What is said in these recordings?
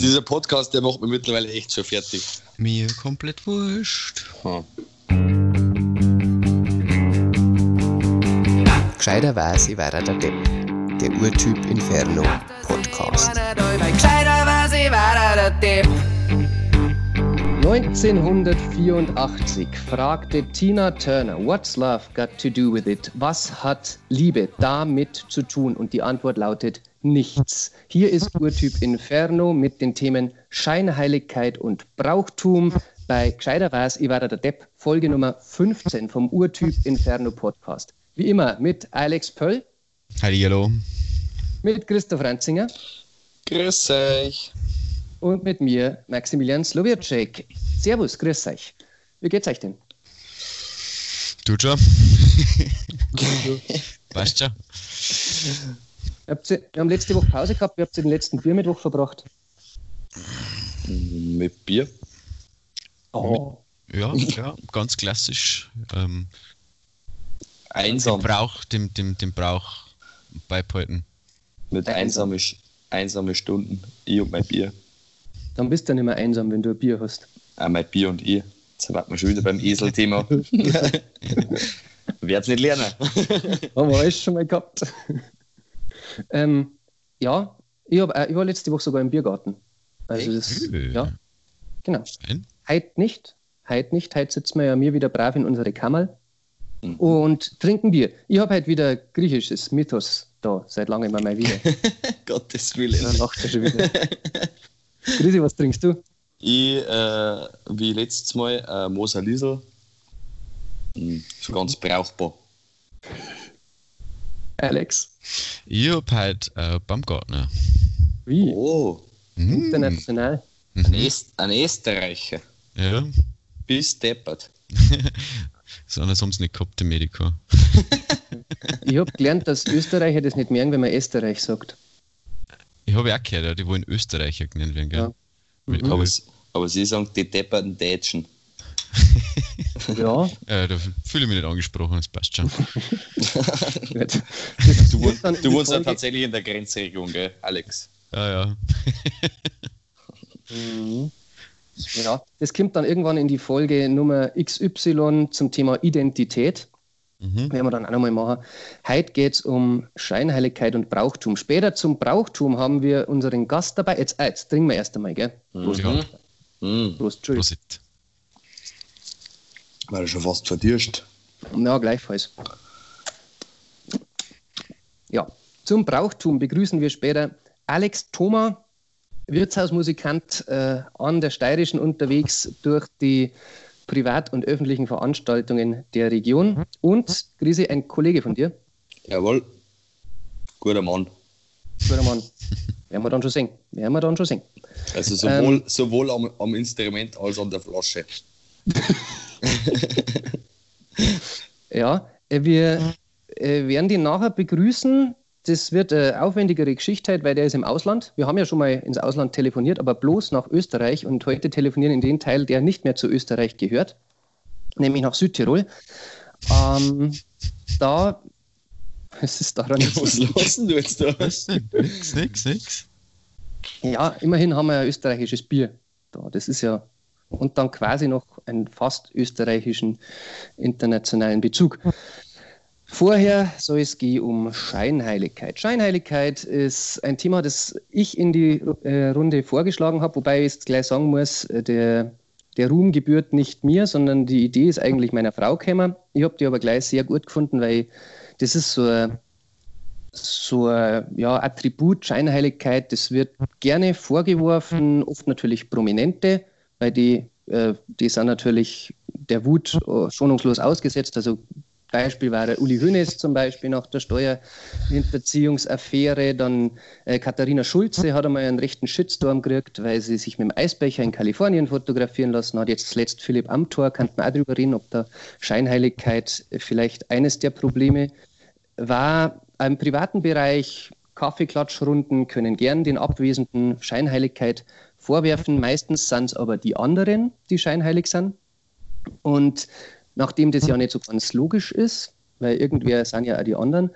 Dieser Podcast, der macht mich mittlerweile echt schon fertig. Mir komplett wurscht. Hm. Gescheiterweise war er der Depp. Der Urtyp Inferno Podcast. 1984 fragte Tina Turner, What's love got to do with it? Was hat Liebe damit zu tun? Und die Antwort lautet nichts. Hier ist Urtyp Inferno mit den Themen Scheinheiligkeit und Brauchtum bei Gescheiter war's, ich war der Depp, Folge Nummer 15 vom Urtyp Inferno Podcast. Wie immer mit Alex Pöll. Hallo. Mit Christoph Ranzinger. Grüß euch. Und mit mir, Maximilian Slowierczek. Servus, grüß euch. Wie geht's euch denn? Tut schon. Passt schon. wir haben letzte Woche Pause gehabt, wie habt ihr den letzten Biermittwoch verbracht? Mit Bier. Oh. Ja, ja, ganz klassisch. Ähm, Einsam. Dem Brauch, dem, dem, dem Brauch beibehalten. Mit einsame, einsame Stunden. Ich und mein Bier. Dann bist du nicht mehr einsam, wenn du ein Bier hast. Ah, mein Bier und ich. Jetzt sind wir schon wieder beim Esel-Thema. Werd's nicht lernen. Haben wir alles schon mal gehabt. Ähm, ja, ich, hab, ich war letzte Woche sogar im Biergarten. Also das, ja, genau. Heute nicht, heute nicht. Heute sitzen wir ja mir wieder brav in unsere Kammer und trinken Bier. Ich habe heute wieder griechisches Mythos da, seit langem mal wieder. Gottes Willen. Dann lacht er schon wieder. Grisi, was trinkst du? Ich, äh, wie letztes Mal, äh, Moser Liesel. Mhm. So ganz brauchbar. Alex. Ich hab heute äh, Baumgartner. Wie? Oh, Mm. International. ein, Mhm. Est ein Österreicher. Ja, Bis deppert. so anders haben sie nicht gehabt, die Medico. Ich habe gelernt, dass Österreicher das nicht merken, wenn man Österreich sagt. Ich habe auch gehört, ja, die wollen Österreicher genannt werden, gell? Ja. Mhm. Aber, aber sie sagen die depperten Deutschen. Ja, Äh, da fühle ich mich nicht angesprochen, das passt schon. Du, wohnst- du wohnst ja tatsächlich in der Grenzregion, gell, Alex? Ja, ja. Mhm. Ja, das kommt dann irgendwann in die Folge Nummer XY zum Thema Identität. Mhm. Werden wir dann auch nochmal machen. Heute geht es um Scheinheiligkeit und Brauchtum. Später zum Brauchtum haben wir unseren Gast dabei. Jetzt, ah, jetzt trinken wir erst einmal, gell? Prost, Ja. Mhm. Prost, Entschuldigung. War schon fast verdirscht. Ja, gleichfalls. Ja, zum Brauchtum begrüßen wir später Alex Thoma, Wirtshausmusikant äh, an der Steirischen unterwegs durch die privat- und öffentlichen Veranstaltungen der Region. Und, Grisi, ein Kollege von dir, Jawohl. Guter Mann. guter Mann. Werden wir dann schon sehen. Werden wir dann schon sehen. Also sowohl, sowohl am, am Instrument als an der Flasche. Ja, äh, wir äh, werden den nachher begrüßen. Das wird eine aufwendigere Geschichte, halt, weil der ist im Ausland. Wir haben ja schon mal ins Ausland telefoniert, aber bloß nach Österreich und heute telefonieren in den Teil, der nicht mehr zu Österreich gehört, nämlich nach Südtirol. Ähm, da, was ist daran? Was lassen du jetzt da? Nix, nix, nix. Ja, immerhin haben wir ein österreichisches Bier da. Das ist ja. Und dann quasi noch einen fast österreichischen internationalen Bezug. Vorher soll es gehen um Scheinheiligkeit. Scheinheiligkeit ist ein Thema, das ich in die äh, Runde vorgeschlagen habe, wobei ich jetzt gleich sagen muss, äh, der, der Ruhm gebührt nicht mir, sondern die Idee ist eigentlich meiner Frau gekommen. Ich habe die aber gleich sehr gut gefunden, weil das ist so ein so ja, Attribut Scheinheiligkeit, das wird gerne vorgeworfen, oft natürlich Prominente, weil die, äh, die sind natürlich der Wut äh, schonungslos ausgesetzt. Also Beispiel war Uli Hoeneß zum Beispiel nach der Steuerhinterziehungsaffäre. Dann äh, Katharina Schulze hat einmal einen rechten Shitstorm gekriegt, weil sie sich mit dem Eisbecher in Kalifornien fotografieren lassen hat. Jetzt zuletzt Philipp Amthor, kann man auch darüber reden, ob da Scheinheiligkeit vielleicht eines der Probleme war. Im privaten Bereich Kaffeeklatschrunden können gern den Abwesenden Scheinheiligkeit vorwerfen. Meistens sind es aber die anderen, die scheinheilig sind. Und nachdem das ja nicht so ganz logisch ist, weil irgendwer sind ja auch die anderen,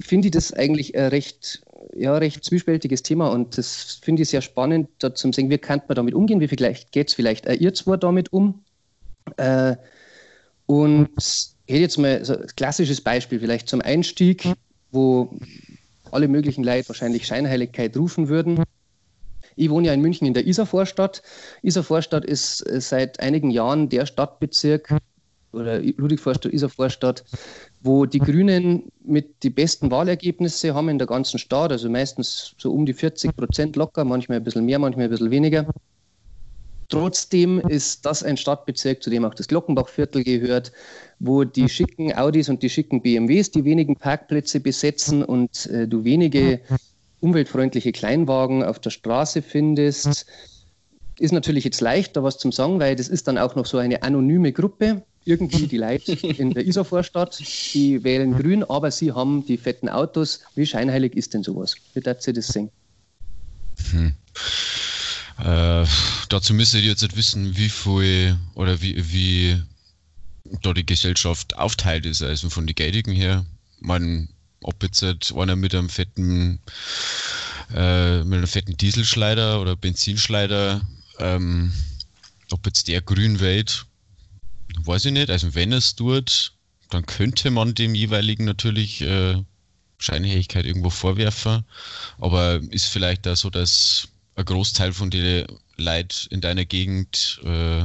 finde ich das eigentlich eine recht ja, recht zwiespältiges Thema und das finde ich sehr spannend, da zu sehen, wie kann man damit umgehen, wie vielleicht geht es vielleicht auch ihr zwei damit um. Äh, und ich hätte jetzt mal so ein klassisches Beispiel, vielleicht zum Einstieg, wo alle möglichen Leute wahrscheinlich Scheinheiligkeit rufen würden. Ich wohne ja in München in der Isarvorstadt. Isarvorstadt ist äh, seit einigen Jahren der Stadtbezirk oder Ludwigvorstadt, Isarvorstadt, wo die Grünen mit die besten Wahlergebnisse haben in der ganzen Stadt, also meistens so um die 40 Prozent locker, manchmal ein bisschen mehr, manchmal ein bisschen weniger. Trotzdem ist das ein Stadtbezirk, zu dem auch das Glockenbachviertel gehört, wo die schicken Audis und die schicken BMWs die wenigen Parkplätze besetzen und äh, du wenige umweltfreundliche Kleinwagen auf der Straße findest. Ist natürlich jetzt leicht, da was zum sagen, weil das ist dann auch noch so eine anonyme Gruppe. Irgendwie die Leute in der Isarvorstadt, die wählen grün, aber sie haben die fetten Autos. Wie scheinheilig ist denn sowas? Wie darf sie das sehen? Hm. Äh, dazu müsstet ihr jetzt wissen, wie viel oder wie, wie da die Gesellschaft aufteilt ist. Also von den Geldigen her, man, ob jetzt einer mit einem fetten, äh, mit einem fetten Dieselschleider oder Benzinschleider, ähm, ob jetzt der grün wählt, weiß ich nicht. Also wenn es tut, dann könnte man dem jeweiligen natürlich äh, Scheinheiligkeit irgendwo vorwerfen. Aber ist vielleicht da so, dass ein Großteil von den Leuten in deiner Gegend äh,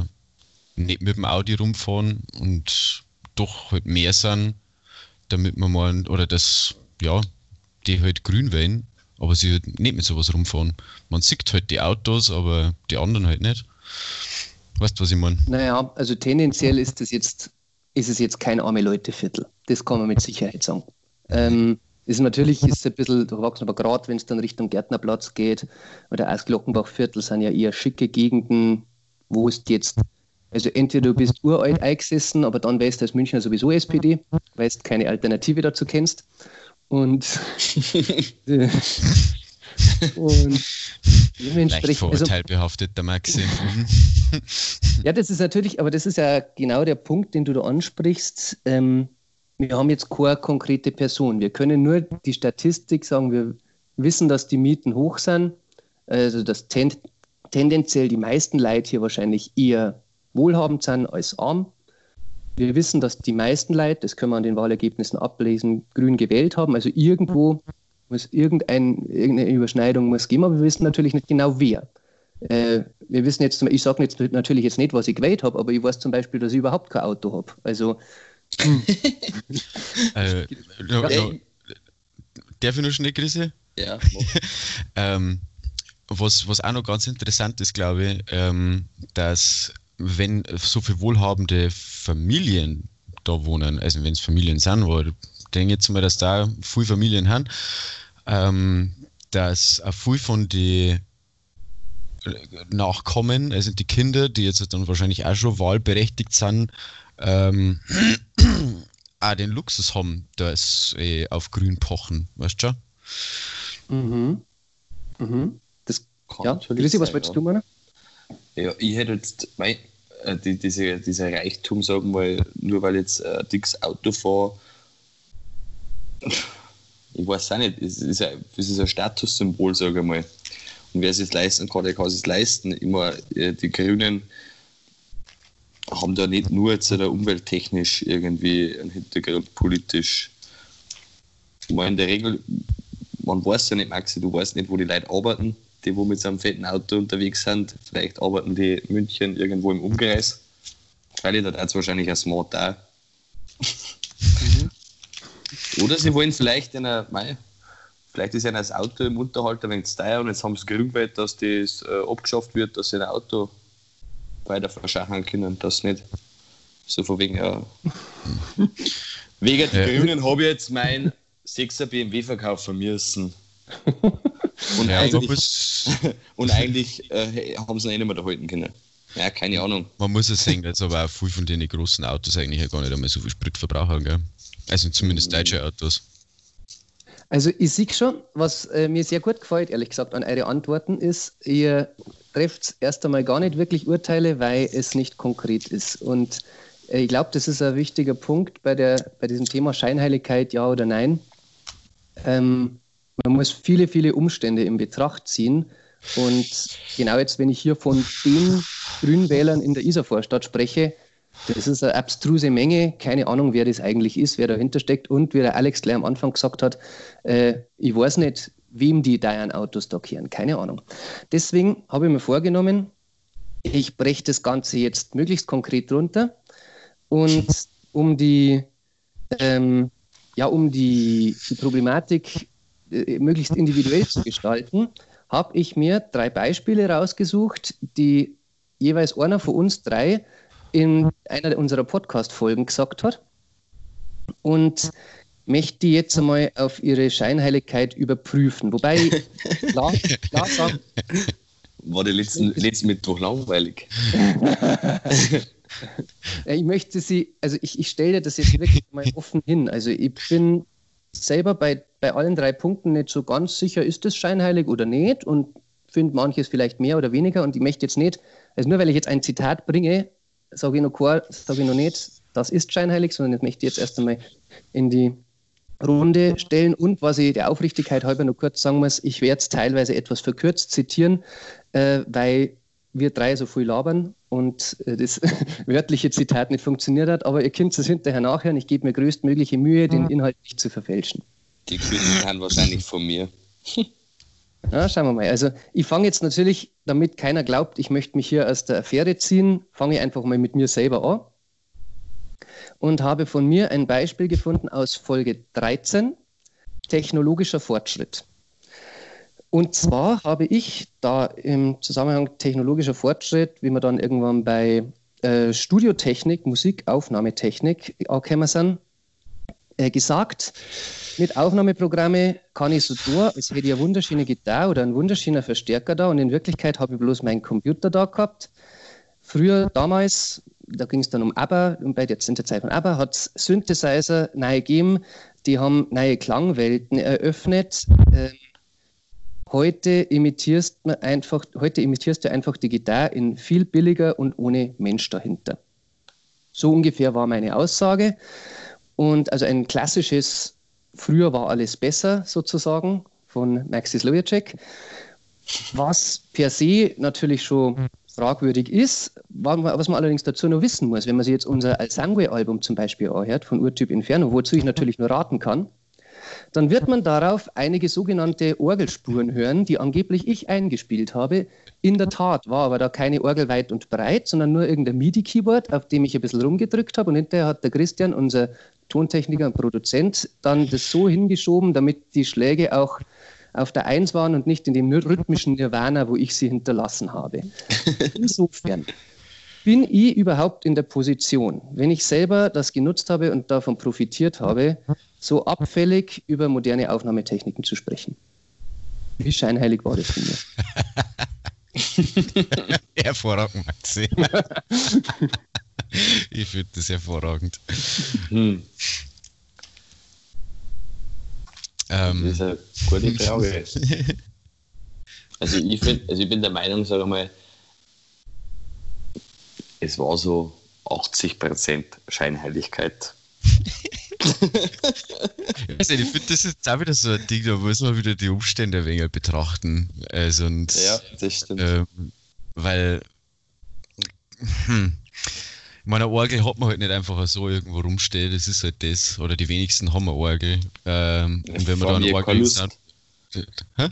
nicht mit dem Audi rumfahren und doch halt mehr sind, damit man mal, oder das, ja, die halt grün wählen, aber sie halt nicht mit sowas rumfahren. Man sieht halt die Autos, aber die anderen halt nicht. Weißt du, was ich meine? Naja, also tendenziell ist es jetzt, ist es jetzt kein arme Leute-Viertel. Das kann man mit Sicherheit sagen. Ähm, ist natürlich ist ein bisschen durchwachsen, aber gerade wenn es dann Richtung Gärtnerplatz geht oder aus Glockenbachviertel sind ja eher schicke Gegenden, wo es jetzt, also entweder du bist uralt eingesessen, aber dann weißt du als Münchner sowieso SPD, weil du keine Alternative dazu kennst. Und, und dementsprechend. vorurteilbehaftet, also, der Maxim. ja, das ist natürlich, aber das ist ja genau der Punkt, den du da ansprichst. Ähm, wir haben jetzt keine konkrete Person. Wir können nur die Statistik sagen, wir wissen, dass die Mieten hoch sind, also dass ten, tendenziell die meisten Leute hier wahrscheinlich eher wohlhabend sind als arm. Wir wissen, dass die meisten Leute, das können wir an den Wahlergebnissen ablesen, grün gewählt haben. Also irgendwo muss irgendein, irgendeine Überschneidung muss geben, aber wir wissen natürlich nicht genau wer. Äh, wir wissen jetzt, ich sage jetzt natürlich jetzt nicht, was ich gewählt habe, aber ich weiß zum Beispiel, dass ich überhaupt kein Auto habe. Also äh, no, no, darf ich noch schnell, Grüße? Ja. ähm, was, was auch noch ganz interessant ist, glaube ich, ähm, dass wenn so viele wohlhabende Familien da wohnen, also wenn es Familien sind, wo ich denke jetzt mal, dass da viele Familien haben, ähm, dass auch viel von den Nachkommen, also die Kinder, die jetzt dann wahrscheinlich auch schon wahlberechtigt sind, ähm, auch den Luxus haben, das äh, auf grün pochen, weißt du schon? Mhm. Mhm. Das kann ja, Grüßi, was wolltest du meinen? Ja, ich hätte jetzt mein, äh, die, diese, dieser Reichtum sagen, weil nur weil jetzt äh, dickes Auto fahre, ich weiß auch nicht, es ist ein, es ist ein Statussymbol, sage ich mal. Und wer es sich leisten kann, der kann es leisten. Immer äh, die Grünen haben da nicht nur jetzt umwelttechnisch irgendwie einen Hintergrund politisch. Mal in der Regel, man weiß ja nicht, Maxi, du weißt nicht, wo die Leute arbeiten, die wo mit so einem fetten Auto unterwegs sind. Vielleicht arbeiten die in München irgendwo im Umkreis. Weil da hat wahrscheinlich ein Smart da. Mhm. Oder sie wollen vielleicht in einer, mei, vielleicht ist ja das Auto im Unterhalt ein wenig teuer und jetzt haben sie gerühmt, dass das äh, abgeschafft wird, dass sie ein Auto weiter verschachern können, das nicht. So von wegen, ja. Wegen der ja. Grünen habe ich jetzt mein 6er BMW verkaufen müssen. Und ja, eigentlich, und eigentlich äh, haben sie ihn nicht mehr erhalten können. Ja, keine Ahnung. Man muss es sehen, dass aber auch viel von den großen Autos eigentlich gar nicht einmal so viel Sprit verbrauchen, gell? Also zumindest mm. deutsche Autos. Also ich sehe schon, was äh, mir sehr gut gefällt, ehrlich gesagt, an eure Antworten ist, ihr trefft erst einmal gar nicht wirklich Urteile, weil es nicht konkret ist. Und äh, ich glaube, das ist ein wichtiger Punkt bei, der, bei diesem Thema Scheinheiligkeit, ja oder nein. Ähm, man muss viele, viele Umstände in Betracht ziehen. Und genau jetzt, wenn ich hier von den Grünwählern in der Isarvorstadt spreche, das ist eine abstruse Menge. Keine Ahnung, wer das eigentlich ist, wer dahinter steckt. Und wie der Alex gleich am Anfang gesagt hat, äh, ich weiß nicht, wem die Diane Autos da kehren. Keine Ahnung. Deswegen habe ich mir vorgenommen, ich breche das Ganze jetzt möglichst konkret runter. Und um die, ähm, ja, um die, die Problematik äh, möglichst individuell zu gestalten, habe ich mir drei Beispiele rausgesucht, die jeweils einer von uns drei in einer unserer Podcast-Folgen gesagt hat. Und möchte die jetzt einmal auf ihre Scheinheiligkeit überprüfen. Wobei, klar, klar sagen. War der letzten, letzten Mittwoch langweilig? ich möchte sie, also ich, ich stelle das jetzt wirklich mal offen hin. Also ich bin selber bei, bei allen drei Punkten nicht so ganz sicher, ist das scheinheilig oder nicht? Und finde manches vielleicht mehr oder weniger. Und ich möchte jetzt nicht, also nur weil ich jetzt ein Zitat bringe, sage ich noch, sage ich noch nicht, das ist scheinheilig, sondern ich möchte jetzt erst einmal in die Runde stellen. Und was ich der Aufrichtigkeit halber noch kurz sagen muss, ich werde es teilweise etwas verkürzt zitieren, äh, weil wir drei so viel labern und äh, das wörtliche Zitat nicht funktioniert hat, aber ihr könnt es hinterher nachhören. Ich gebe mir größtmögliche Mühe, den Inhalt nicht zu verfälschen. Die Grüßen kann wahrscheinlich von mir. Ja, schauen wir mal. Also ich fange jetzt natürlich, damit keiner glaubt, ich möchte mich hier aus der Affäre ziehen, fange ich einfach mal mit mir selber an und habe von mir ein Beispiel gefunden aus Folge 13, technologischer Fortschritt. Und zwar habe ich da im Zusammenhang technologischer Fortschritt, wie wir dann irgendwann bei äh, Studiotechnik, Musikaufnahmetechnik angekommen sind, äh, gesagt, mit Aufnahmeprogramme kann ich so tun, als hätte ich eine wunderschöne Gitarre oder einen wunderschönen Verstärker da und in Wirklichkeit habe ich bloß meinen Computer da gehabt. Früher, damals, da ging es dann um ABBA und bei der Zeit von ABBA hat es Synthesizer neu gegeben, die haben neue Klangwelten eröffnet. Äh, heute imitierst einfach, heute imitierst du einfach die Gitarre in viel billiger und ohne Mensch dahinter. So ungefähr war meine Aussage. Und also ein klassisches Früher war alles besser sozusagen von Maxi Slojacek, was per se natürlich schon fragwürdig ist, was man allerdings dazu noch wissen muss, wenn man sich jetzt unser Alsangue-Album zum Beispiel anhört, von Urtyp Inferno, wozu ich natürlich nur raten kann, dann wird man darauf einige sogenannte Orgelspuren hören, die angeblich ich eingespielt habe. In der Tat war aber da keine Orgel weit und breit, sondern nur irgendein MIDI-Keyboard, auf dem ich ein bisschen rumgedrückt habe und hinterher hat der Christian, unser Tontechniker und Produzent, dann das so hingeschoben, damit die Schläge auch auf der Eins waren und nicht in dem rhythmischen Nirvana, wo ich sie hinterlassen habe. Insofern bin ich überhaupt in der Position, wenn ich selber das genutzt habe und davon profitiert habe, so abfällig über moderne Aufnahmetechniken zu sprechen? Wie scheinheilig war das von mir? Hervorragend, Maxi. ich finde das hervorragend. Hm. Ähm, das ist eine gute Frage. also, ich find, also ich bin der Meinung, sage mal, es war so 80% Scheinheiligkeit. nicht, ich finde, das ist jetzt auch wieder so ein Ding, da muss man wieder die Umstände ein wenig betrachten. Also und, ja, das stimmt. Ähm, weil, hm, ich meine, eine Orgel hat man halt nicht einfach so irgendwo rumstehen, das ist halt das. Oder die wenigsten haben eine Orgel. Ähm, und wenn man da eine Orgel hat. Hä?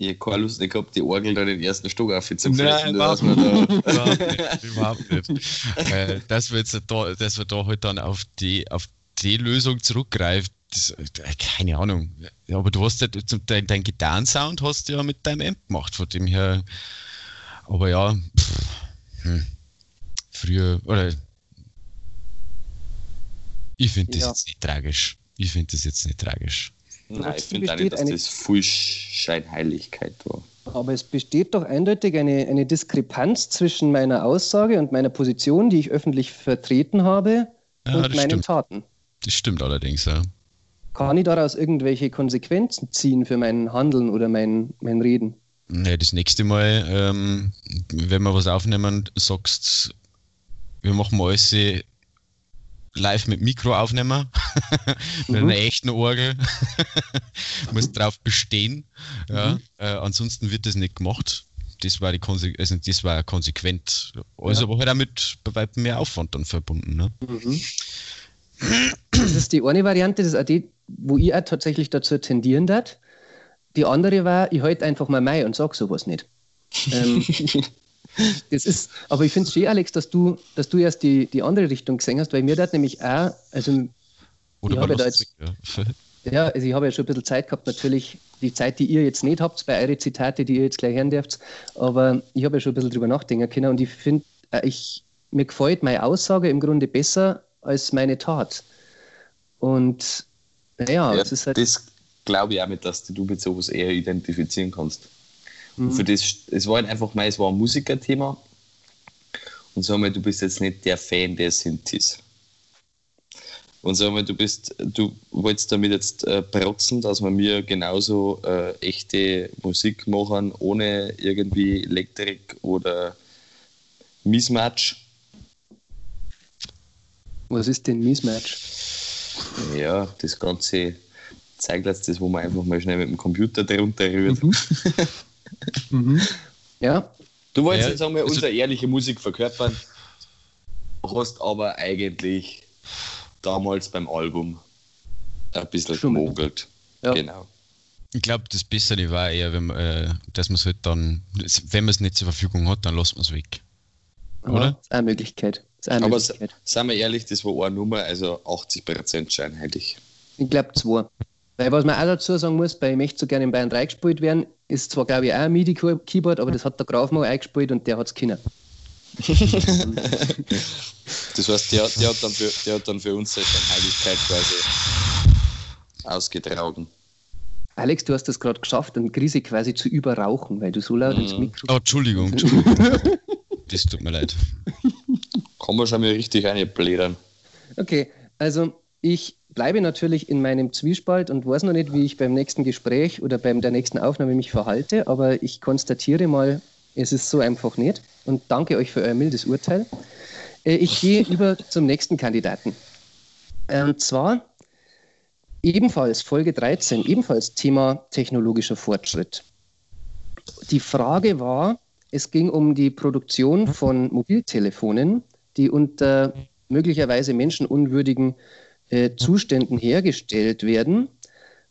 Ich habe keine Lust nicht gehabt, die Orgel da den ersten Stock aufzufressen. Nein, überhaupt, nicht. überhaupt nicht. Äh, dass, wir jetzt da, dass wir da halt dann auf die, auf die Lösung zurückgreift, das, äh, keine Ahnung. Aber du hast ja, dein, dein Gitarrensound hast du ja mit deinem Amp gemacht, von dem her. Aber ja, pff, hm früher, oder ich finde das ja. jetzt nicht tragisch. Ich finde das jetzt nicht tragisch. Nein, ich finde auch nicht, dass das voll Scheinheiligkeit war. Aber es besteht doch eindeutig eine, eine Diskrepanz zwischen meiner Aussage und meiner Position, die ich öffentlich vertreten habe, ja, und meinen stimmt. Taten. Das stimmt allerdings, ja. Kann ich daraus irgendwelche Konsequenzen ziehen für mein Handeln oder mein, mein Reden? Nee, das nächste Mal, ähm, wenn wir was aufnehmen, sagst wir machen alles live mit Mikro aufnehmen, mit mhm. einer echten Orgel. muss drauf bestehen. Ja. Mhm. Äh, ansonsten wird das nicht gemacht. Das war, die Konse also das war konsequent. Also ja. aber halt auch mit bei mehr Aufwand dann verbunden. Ne? Mhm. Das ist die eine Variante, das ist auch die, wo ich auch tatsächlich dazu tendieren darf. Die andere war, ich halte einfach mal Mai und sage sowas nicht. ähm, das ist, aber ich finde es schön, Alex, dass du, dass du erst die, die andere Richtung gesehen hast, weil mir das nämlich auch, also Oder ich habe da jetzt, ja. ja, also ich habe ja schon ein bisschen Zeit gehabt, natürlich die Zeit, die ihr jetzt nicht habt, bei eure Zitate, die ihr jetzt gleich hören dürft, aber ich habe ja schon ein bisschen drüber nachdenken können und ich finde, äh, ich, mir gefällt meine Aussage im Grunde besser als meine Tat. Und naja, ja, es ist halt. Das glaube ich auch mit, dass du mit sowas eher identifizieren kannst. Mhm. Und für das, es war halt einfach mal, es war ein Musikerthema. Und sag mal, du bist jetzt nicht der Fan der Synthes. Und sag mal, du bist, du wolltest damit jetzt äh, protzen, dass wir mir genauso äh, echte Musik machen, ohne irgendwie Elektrik oder Mismatch. Was ist denn Mismatch? Ja, das ganze Zeiglast, das, wo man einfach mal schnell mit dem Computer drunter rührt. Mhm. mhm. Ja. Du wolltest ja, jetzt einmal also, unsere ehrliche Musik verkörpern, hast aber eigentlich damals beim Album ein bisschen gemogelt. Ja. Genau. Ich glaube, das Bessere war eher, wenn man, äh, dass man es halt dann, wenn man es nicht zur Verfügung hat, dann lässt man es weg. Oder? Ja, ist eine Möglichkeit. Ist eine Aber Möglichkeit. seien wir ehrlich, das war eine Nummer, also 80% scheinheilig. Ich glaube zwei. Weil was man auch dazu sagen muss, bei Ich möchte so gerne in Bayern 3 gespielt werden, ist zwar, glaube ich, auch ein MIDI-Keyboard, aber das hat der Graf mal eingespielt und der hat es können. das heißt, der, der, hat dann für, der hat dann für uns seine Heiligkeit quasi ausgetragen. Alex, du hast das gerade geschafft, einen Krise quasi zu überrauchen, weil du so laut ins Mikro. Oh, Entschuldigung, Entschuldigung. das tut mir leid. Kann man schon mal richtig einblädern. Okay, also ich bleibe natürlich in meinem Zwiespalt und weiß noch nicht, wie ich beim nächsten Gespräch oder beim der nächsten Aufnahme mich verhalte, aber ich konstatiere mal, es ist so einfach nicht und danke euch für euer mildes Urteil. Äh, ich gehe über zum nächsten Kandidaten. Und zwar ebenfalls Folge 13, ebenfalls Thema technologischer Fortschritt. Die Frage war, es ging um die Produktion von Mobiltelefonen, die unter möglicherweise menschenunwürdigen äh, Zuständen hergestellt werden,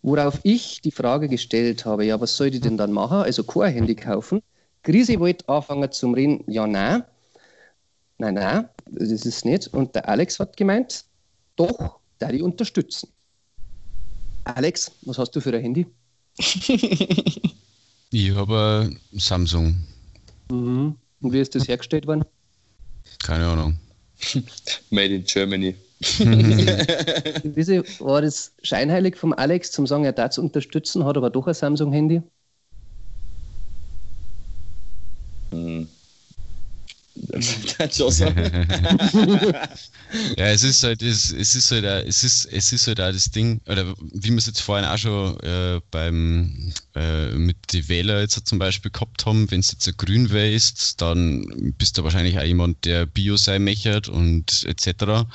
worauf ich die Frage gestellt habe, ja, was soll ich denn dann machen? Also kein Handy kaufen. Krise wollte anfangen zum Reden, ja, nein. Nein, nein, das ist nicht. Und der Alex hat gemeint, doch, da die unterstützen. Alex, was hast du für ein Handy? ich habe ein Samsung. Mhm. Und wie ist das hergestellt worden? Keine Ahnung. Made in Germany. Wieso war das scheinheilig vom Alex zum sagen, er darf zu unterstützen, hat aber doch ein Samsung-Handy? Hm. ja, es ist halt, es, es ist halt, es ist, es ist halt auch das Ding, oder wie wir es jetzt vorhin auch schon äh, beim äh, mit den Wähler jetzt zum Beispiel gehabt haben, wenn es jetzt ein Grün wählst, dann bist du wahrscheinlich auch jemand, der Bio sein möchte und etc.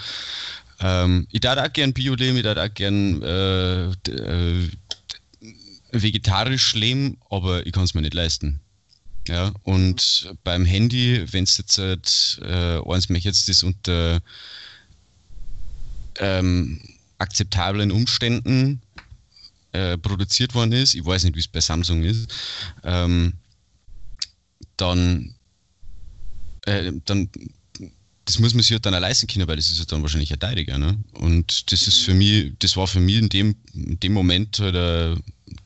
Ähm, ich darf auch gern Bio leben, ich darf auch gern äh, äh, vegetarisch leben, aber ich kann es mir nicht leisten. Ja, und beim Handy, wenn es jetzt halt, äh, eins mich jetzt das unter ähm, akzeptablen Umständen äh, produziert worden ist, ich weiß nicht, wie es bei Samsung ist, ähm, dann, äh, dann das muss man sich halt dann auch leisten können, weil das ist halt dann wahrscheinlich ein teuriger. Ne? Und das ist für mich, das war für mich in dem, in dem Moment halt, äh,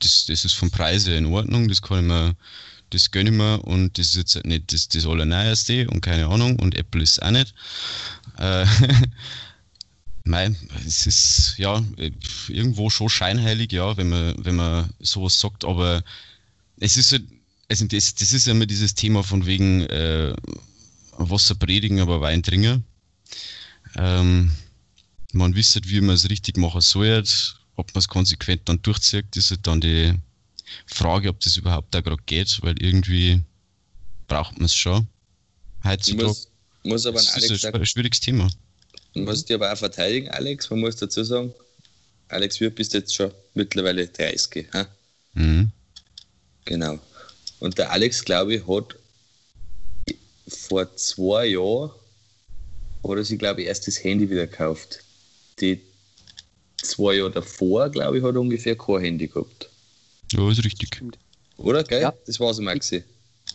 das, das ist vom Preise in Ordnung, das kann ich mir das gönne ich mir und das ist jetzt nicht das, das Allerneueste und keine Ahnung und Apple ist auch nicht. Äh, Mei, es ist ja irgendwo schon scheinheilig, ja, wenn man, wenn man sowas sagt, aber es ist halt, also das, das ist ja immer dieses Thema von wegen äh, Wasser predigen, aber Wein trinken. Ähm, man wisst wie man es richtig machen soll, ob man es konsequent dann durchzieht, ist halt dann die, Frage, ob das überhaupt da gerade geht, weil irgendwie braucht man es schon. Heutzutage. Muss, muss aber ein, das ist ein schwieriges Thema. muss dich aber auch verteidigen, Alex. Man muss dazu sagen, Alex, wir bist jetzt schon mittlerweile 30. Ha? Mhm. Genau. Und der Alex, glaube ich, hat vor zwei Jahren oder sie, glaube ich, erst das Handy wieder gekauft. Die zwei Jahre davor, glaube ich, hat er ungefähr kein Handy gehabt. Ja, ist richtig. Oder, gell? Ja. Das war so gesehen.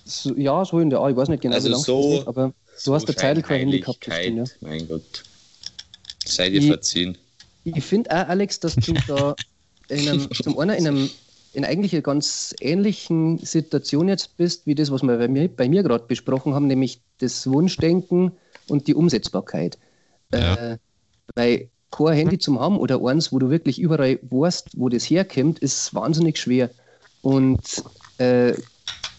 So, ja, so in der Art. Ich weiß nicht genau, also wie lange so, ist, aber du hast der Zeit kein Handy gehabt. Ja. Mein Gott. Sei dir verziehen. Ich finde auch, Alex, dass du da in einem, zum einen in, einem, in eigentlich einer ganz ähnlichen Situation jetzt bist, wie das, was wir bei mir, bei mir gerade besprochen haben, nämlich das Wunschdenken und die Umsetzbarkeit. Ja. Äh, weil kein Handy zum haben oder eins, wo du wirklich überall weißt, wo das herkommt, ist wahnsinnig schwer. Und äh,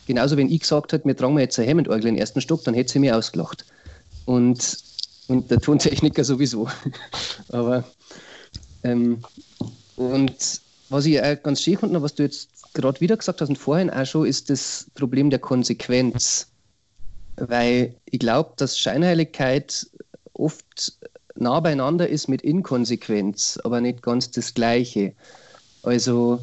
genauso, wenn ich gesagt hätte, wir tragen jetzt ein Hammond-Orgel in den ersten Stock, dann hätte sie mir ausgelacht. Und, und der Tontechniker sowieso. Aber ähm, und was ich auch ganz schön fand, was du jetzt gerade wieder gesagt hast und vorhin auch schon, ist das Problem der Konsequenz. Weil ich glaube, dass Scheinheiligkeit oft nah beieinander ist mit Inkonsequenz, aber nicht ganz das Gleiche. Also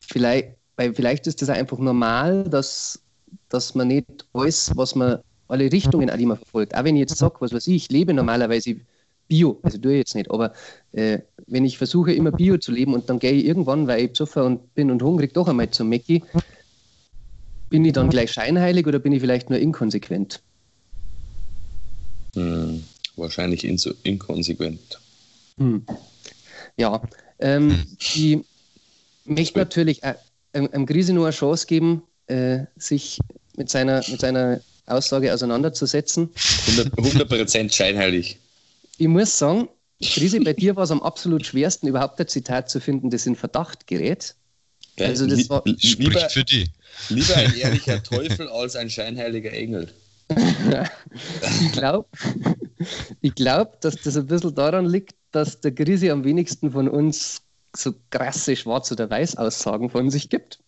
vielleicht, vielleicht ist das einfach normal, dass, dass man nicht alles, was man, alle Richtungen auch immer verfolgt. Auch wenn ich jetzt sage, was weiß ich, ich lebe normalerweise Bio, also tue ich jetzt nicht, aber äh, wenn ich versuche, immer Bio zu leben und dann gehe ich irgendwann, weil ich besoffen und bin und hungrig, doch einmal zum Mäcki, bin ich dann gleich scheinheilig oder bin ich vielleicht nur inkonsequent? Hm, wahrscheinlich in inkonsequent. Hm. Ja, ähm, ich möchte natürlich äh, einem Krise nur eine Chance geben, äh, sich mit seiner, mit seiner Aussage auseinanderzusetzen. 100%, 100 scheinheilig ich muss sagen, Krise, bei dir war es am absolut schwersten, überhaupt ein Zitat zu finden, das in Verdacht gerät. Also das war lieber, für die. lieber ein ehrlicher Teufel als ein scheinheiliger Engel. ich glaube, ich glaub, dass das ein bisschen daran liegt, dass der Krise am wenigsten von uns so krasse Schwarz- oder Weiß-Aussagen von sich gibt.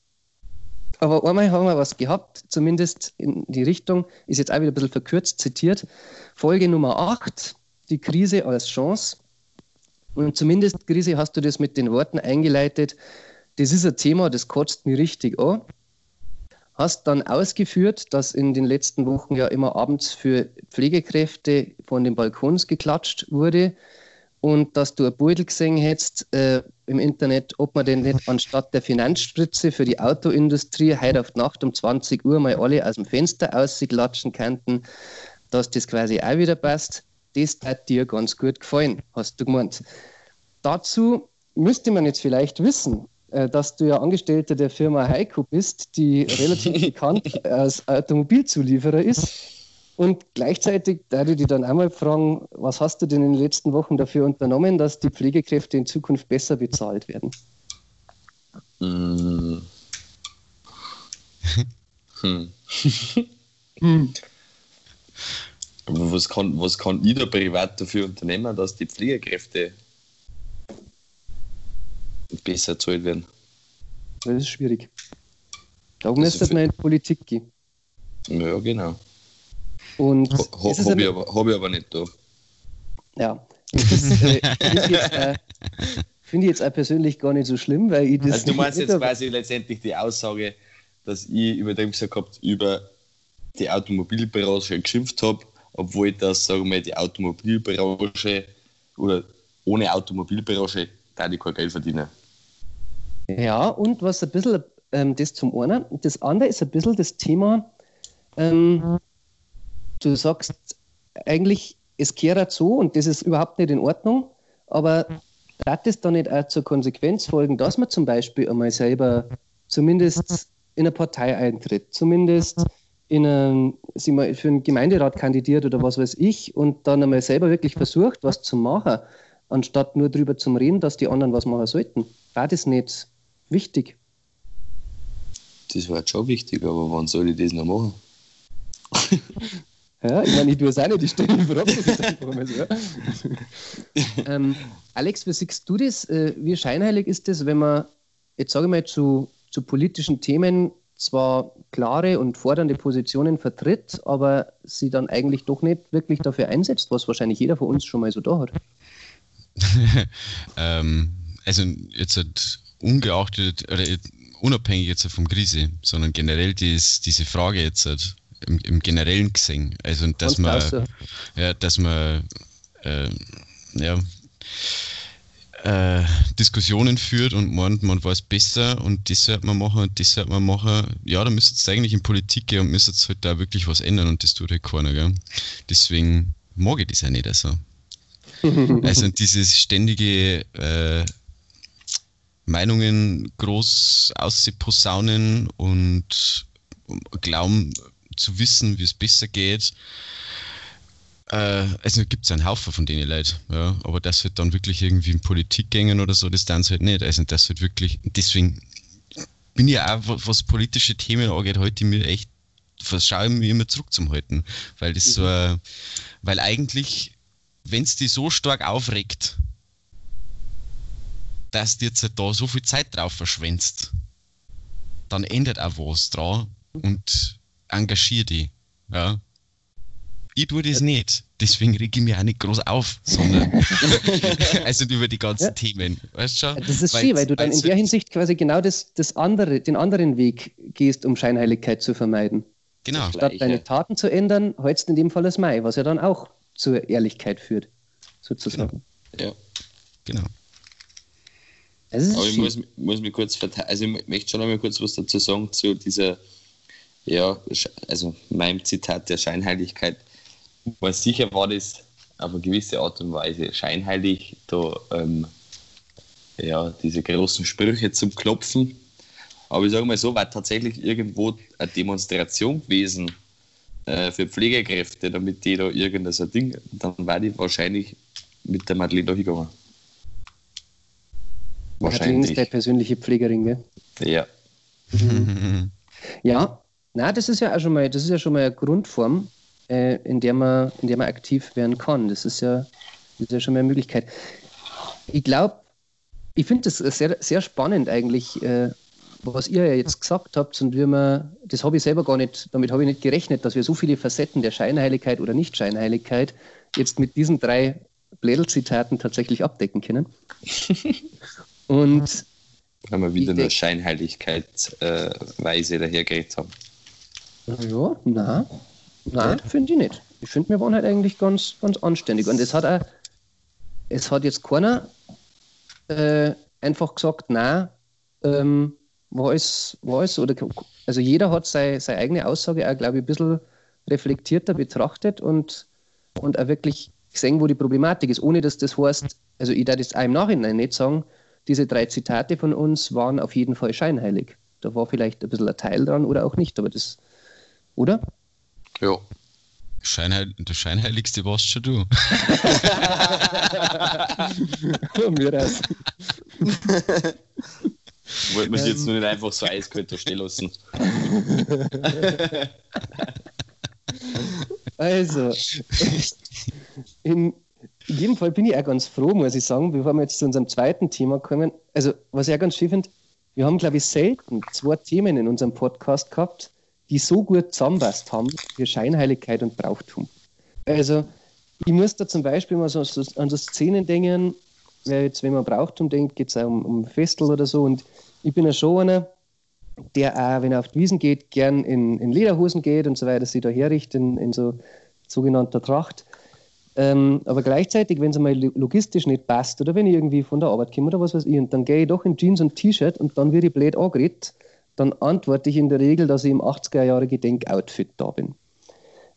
Aber einmal haben wir was gehabt, zumindest in die Richtung, ist jetzt auch wieder ein bisschen verkürzt zitiert. Folge Nummer 8, die Krise als Chance. Und zumindest, Krise, hast du das mit den Worten eingeleitet, das ist ein Thema, das kotzt mich richtig an. Hast dann ausgeführt, dass in den letzten Wochen ja immer abends für Pflegekräfte von den Balkons geklatscht wurde und dass du ein Beutel gesehen hättest äh, im Internet, ob man denn nicht anstatt der Finanzspritze für die Autoindustrie heute auf Nacht um 20 Uhr mal alle aus dem Fenster ausklatschen könnten, dass das quasi auch wieder passt das hat dir ganz gut gefallen, hast du gemeint. Dazu müsste man jetzt vielleicht wissen, dass du ja Angestellter der Firma Heiko bist, die relativ bekannt als Automobilzulieferer ist. Und gleichzeitig da ich dich dann einmal fragen, was hast du denn in den letzten Wochen dafür unternommen, dass die Pflegekräfte in Zukunft besser bezahlt werden? Hm. hm. hm. Aber was kann, was kann ich da privat dafür unternehmen, dass die Pflegekräfte besser zahlt werden? Das ist schwierig. Da müsste es in die Politik gehen. Ja, genau. Und ha, ha, habe ich, aber, hab ich aber nicht da. Ja. Das äh, finde ich, jetzt, äh, find ich jetzt auch persönlich gar nicht so schlimm, weil ich das. Also, du meinst jetzt quasi letztendlich die Aussage, dass ich übertrieben gesagt über die Automobilbranche geschimpft habe obwohl das, sagen wir, die Automobilbranche oder ohne Automobilbranche da die kein Geld verdienen. Ja, und was ein bisschen ähm, das zum einen. Das andere ist ein bisschen das Thema, ähm, du sagst eigentlich, es kehrt so und das ist überhaupt nicht in Ordnung, aber hat es dann nicht auch zur Konsequenz folgen, dass man zum Beispiel einmal selber zumindest in eine Partei eintritt, zumindest in einem, mal, für einen Gemeinderat kandidiert oder was weiß ich und dann einmal selber wirklich versucht, was zu machen, anstatt nur darüber zu reden, dass die anderen was machen sollten. War das nicht wichtig? Das war schon wichtig, aber wann soll ich das noch machen? ja, ich meine, ich tue es auch nicht, ich stelle die Frage. So, ja. ähm, Alex, wie siehst du das? Äh, wie scheinheilig ist das, wenn man, jetzt sage ich mal, zu, zu politischen Themen zwar klare und fordernde Positionen vertritt, aber sie dann eigentlich doch nicht wirklich dafür einsetzt, was wahrscheinlich jeder von uns schon mal so da hat. ähm, also jetzt halt ungeachtet oder unabhängig jetzt vom Krise, sondern generell dies, diese Frage jetzt halt im, im generellen gesehen. Also dass man, ja, dass man äh, ja, äh, Diskussionen führt und meint, man weiß besser und das sollte man machen und das sollte man machen. Ja, da müsste es eigentlich in Politik gehen und müsste es halt da wirklich was ändern und das tut halt keiner. Gell? Deswegen mag ich das ja nicht so. also dieses ständige äh, Meinungen groß auszuposaunen und glauben zu wissen, wie es besser geht. Äh, also gibt es einen Haufen von denen Leute, ja, aber das wird dann wirklich irgendwie in Politik gängen oder so, das dann halt nicht. Also das wird wirklich, deswegen bin ich auch, was politische Themen angeht, heute mir echt, verschaue ich mich immer zurück zum Halten, weil das mhm. so, weil eigentlich, wenn es die so stark aufregt, dass du jetzt da so viel Zeit drauf verschwendest, dann ändert auch was dran und engagier dich. Ja. Ich tue das nicht. Deswegen rege ich mich auch nicht groß auf, sondern also über die ganzen ja. Themen. Weißt schon? Das ist schön, weil du dann in der Hinsicht quasi genau das, das andere, den anderen Weg gehst, um Scheinheiligkeit zu vermeiden. Genau. Statt deine Taten zu ändern, hältst du in dem Fall das Mai, was ja dann auch zur Ehrlichkeit führt, sozusagen. Genau. Ja. Genau. Aber ich muss, muss mich kurz verteidigen, also ich möchte schon einmal kurz was dazu sagen zu dieser, ja, also meinem Zitat der Scheinheiligkeit. Weil sicher war das auf eine gewisse Art und Weise scheinheilig, da ähm, ja, diese großen Sprüche zum Klopfen. Aber ich sage mal so, war tatsächlich irgendwo eine Demonstration gewesen äh, für Pflegekräfte, damit die da irgendein so Ding, dann war die wahrscheinlich mit der Madeleine da hingegangen. Wahrscheinlich. ist deine persönliche Pflegerin, gell? Ja. Mhm. ja, na, das ist ja auch schon mal, das ist ja schon mal eine Grundform, äh, in, der man, in der man aktiv werden kann. Das ist ja, das ist ja schon mal eine Möglichkeit. Ich glaube, ich finde das sehr, sehr spannend eigentlich, äh, was ihr ja jetzt gesagt habt und wie man, das habe ich selber gar nicht, damit habe ich nicht gerechnet, dass wir so viele Facetten der Scheinheiligkeit oder Nicht-Scheinheiligkeit jetzt mit diesen drei Blädel-Zitaten tatsächlich abdecken können. Und weil wir wieder eine Scheinheiligkeitsweise äh, dahergeredet haben. Ja, na, nein, finde ich nicht. Ich finde, wir waren halt eigentlich ganz, ganz anständig. Und es hat auch, es hat jetzt keiner äh, einfach gesagt, na, ähm, war es, war es, oder, also jeder hat sei, seine eigene Aussage auch, glaube ich, ein bisschen reflektierter betrachtet und, und auch wirklich gesehen, wo die Problematik ist, ohne dass das heißt, also ich darf das auch im Nachhinein nicht sagen, diese drei Zitate von uns waren auf jeden Fall scheinheilig. Da war vielleicht ein bisschen ein Teil dran oder auch nicht, aber das, oder? Ja. Scheinheil der Scheinheiligste warst schon du. Mir das. Wollte man ähm. jetzt nur nicht einfach so eiskalt da stehen lassen. also, in, in jedem Fall bin ich auch ganz froh, muss ich sagen, bevor wir jetzt zu unserem zweiten Thema kommen. Also, was ich auch ganz schön finde, wir haben, glaube ich, selten zwei Themen in unserem Podcast gehabt, die so gut zusammenpasst haben wie Scheinheiligkeit und Brauchtum. Also, ich muss da zum Beispiel mal so, so an so Szenen denken, weil jetzt, wenn man Brauchtum denkt, geht es auch um, um Festel oder so. Und ich bin ja schon einer, der auch, wenn er auf die Wiesen geht, gern in, in Lederhosen geht und so weiter, sich da herrichtet in, in so sogenannter Tracht. Ähm, aber gleichzeitig, wenn es einmal logistisch nicht passt oder wenn ich irgendwie von der Arbeit komme oder was weiß ich, und dann gehe ich doch in Jeans und T-Shirt und dann werde ich blöd angeredet, dann antworte ich in der Regel, dass ich im 80er-Jahre-Gedenk-Outfit da bin.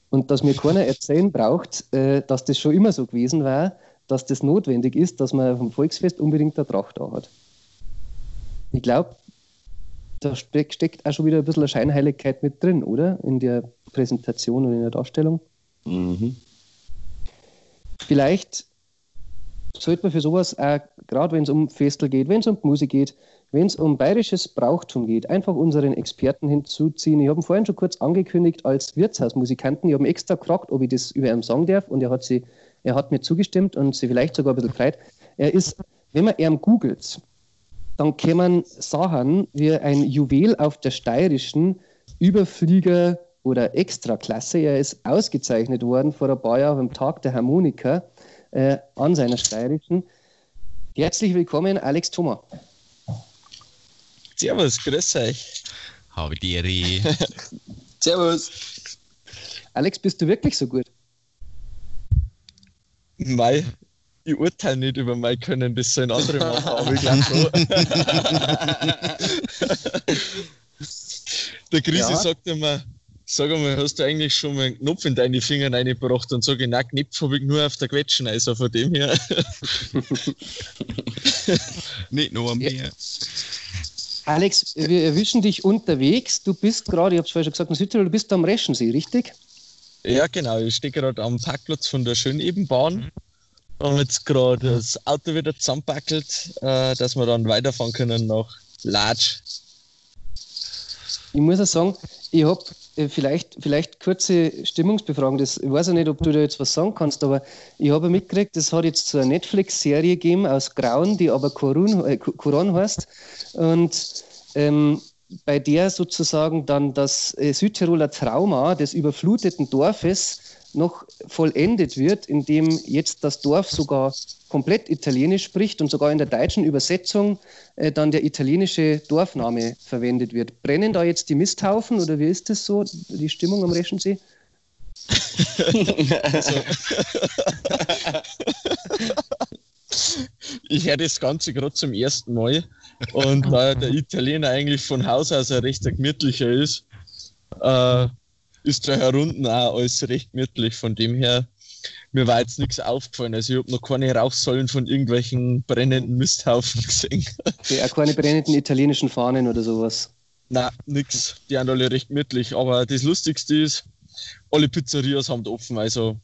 Und dass mir keiner erzählen braucht, äh, dass das schon immer so gewesen war, dass das notwendig ist, dass man vom Volksfest unbedingt eine Tracht da hat. Ich glaube, da steckt auch schon wieder ein bisschen Scheinheiligkeit mit drin, oder? In der Präsentation und in der Darstellung. Mhm vielleicht sollte man für sowas, auch, gerade wenn es um Festel geht, wenn es um Musik geht, wenn es um bayerisches Brauchtum geht, einfach unseren Experten hinzuziehen. Ich habe ihn vorhin schon kurz angekündigt als Wirtshausmusikanten. Ich habe extra gefragt, ob ich das über ihn sagen darf und er hat, sie, er hat mir zugestimmt und sie vielleicht sogar ein bisschen gefreut. Er ist, wenn man ihn googelt, dann kämen Sachen wie ein Juwel auf der steirischen Überflieger oder Extraklasse. Er ist ausgezeichnet worden vor ein paar Jahren am Tag der Harmonika äh, an seiner steirischen. Herzlich willkommen, Alex Thoma. Servus, grüß euch. Habe die Ehre. Servus. Alex, bist du wirklich so gut? Mei, ich urteile nicht über mein Können, das sollen andere machen, aber ich glaube schon. Der Grisi Ja. sagt immer, sag einmal, hast du eigentlich schon mal einen Knopf in deine Finger reingebracht und ich, nein, Knopf habe ich nur auf der Quetschen, also von dem her. Nicht nur am Ja. Bier. Alex, wir erwischen dich unterwegs. Du bist gerade, ich habe es vorher schon gesagt, in Südtirol, du bist am Reschensee, richtig? Ja, genau, ich stehe gerade am Parkplatz von der Schönebenbahn. Haben jetzt gerade das Auto wieder zusammenpackelt, äh, dass wir dann weiterfahren können nach Latsch. Ich muss auch sagen, ich habe vielleicht, vielleicht kurze Stimmungsbefragung. Das, ich weiß ja nicht, ob du da jetzt was sagen kannst, aber ich habe mitgekriegt, es hat jetzt so eine Netflix-Serie gegeben aus Grauen, die aber Korun, äh, Koran heißt. Und ähm, bei der sozusagen dann das äh, Südtiroler Trauma des überfluteten Dorfes noch vollendet wird, indem jetzt das Dorf sogar komplett Italienisch spricht und sogar in der deutschen Übersetzung äh, dann der italienische Dorfname verwendet wird. Brennen da jetzt die Misthaufen oder wie ist das so, die Stimmung am Reschensee? Ich höre das Ganze gerade zum ersten Mal. Und da der Italiener eigentlich von Haus aus ein recht gemütlicher ist, äh, ist da herunten auch alles recht gemütlich. Von dem her, mir war jetzt nichts aufgefallen. Also ich habe noch keine Rauchsäulen von irgendwelchen brennenden Misthaufen gesehen. Ja, auch keine brennenden italienischen Fahnen oder sowas. Nein, nix. Die sind alle recht gemütlich. Aber das Lustigste ist, alle Pizzerias haben offen, also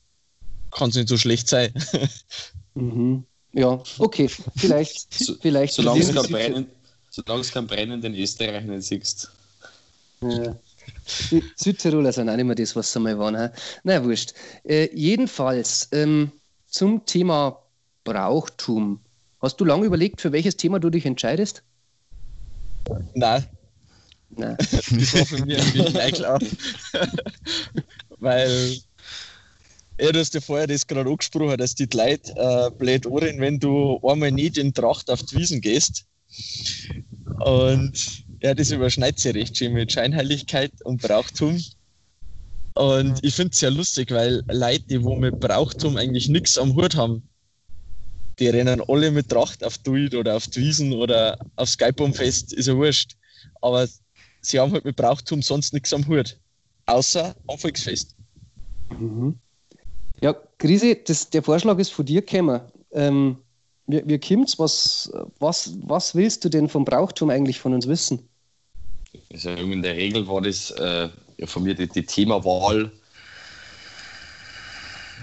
kann es nicht so schlecht sein. Mhm. Ja, okay, vielleicht, So- vielleicht. Solange es verlieren kein die Südtir- brennen, solange es kein brennenden Österreich nicht siehst. Ja. Sü- Südtiroler sind auch nicht mehr das, was sie mal waren. he? Na ja, wurscht. Äh, jedenfalls ähm, zum Thema Brauchtum. Hast du lange überlegt, für welches Thema du dich entscheidest? Nein, Nein. das war für mich eigentlich gleich klar. Weil er du hast ja vorher das gerade angesprochen, dass die Leute äh, blöd ohren, wenn du einmal nicht in Tracht auf die Wiesen gehst. Und ja, das überschneidet sich recht schön mit Scheinheiligkeit und Brauchtum. Und ich finde es sehr lustig, weil Leute, die wo mit Brauchtum eigentlich nichts am Hut haben, die rennen alle mit Tracht auf Duid oder auf Wiesen oder aufs Skype-Fest, ist ja wurscht. Aber sie haben halt mit Brauchtum sonst nichts am Hut. Außer am Volksfest. Mhm. Ja, Grisi, das, der Vorschlag ist von dir gekommen. Ähm, wie, wie kommt's? Was, was, was willst du denn vom Brauchtum eigentlich von uns wissen? Also in der Regel war das äh, ja, von mir die, die Themawahl.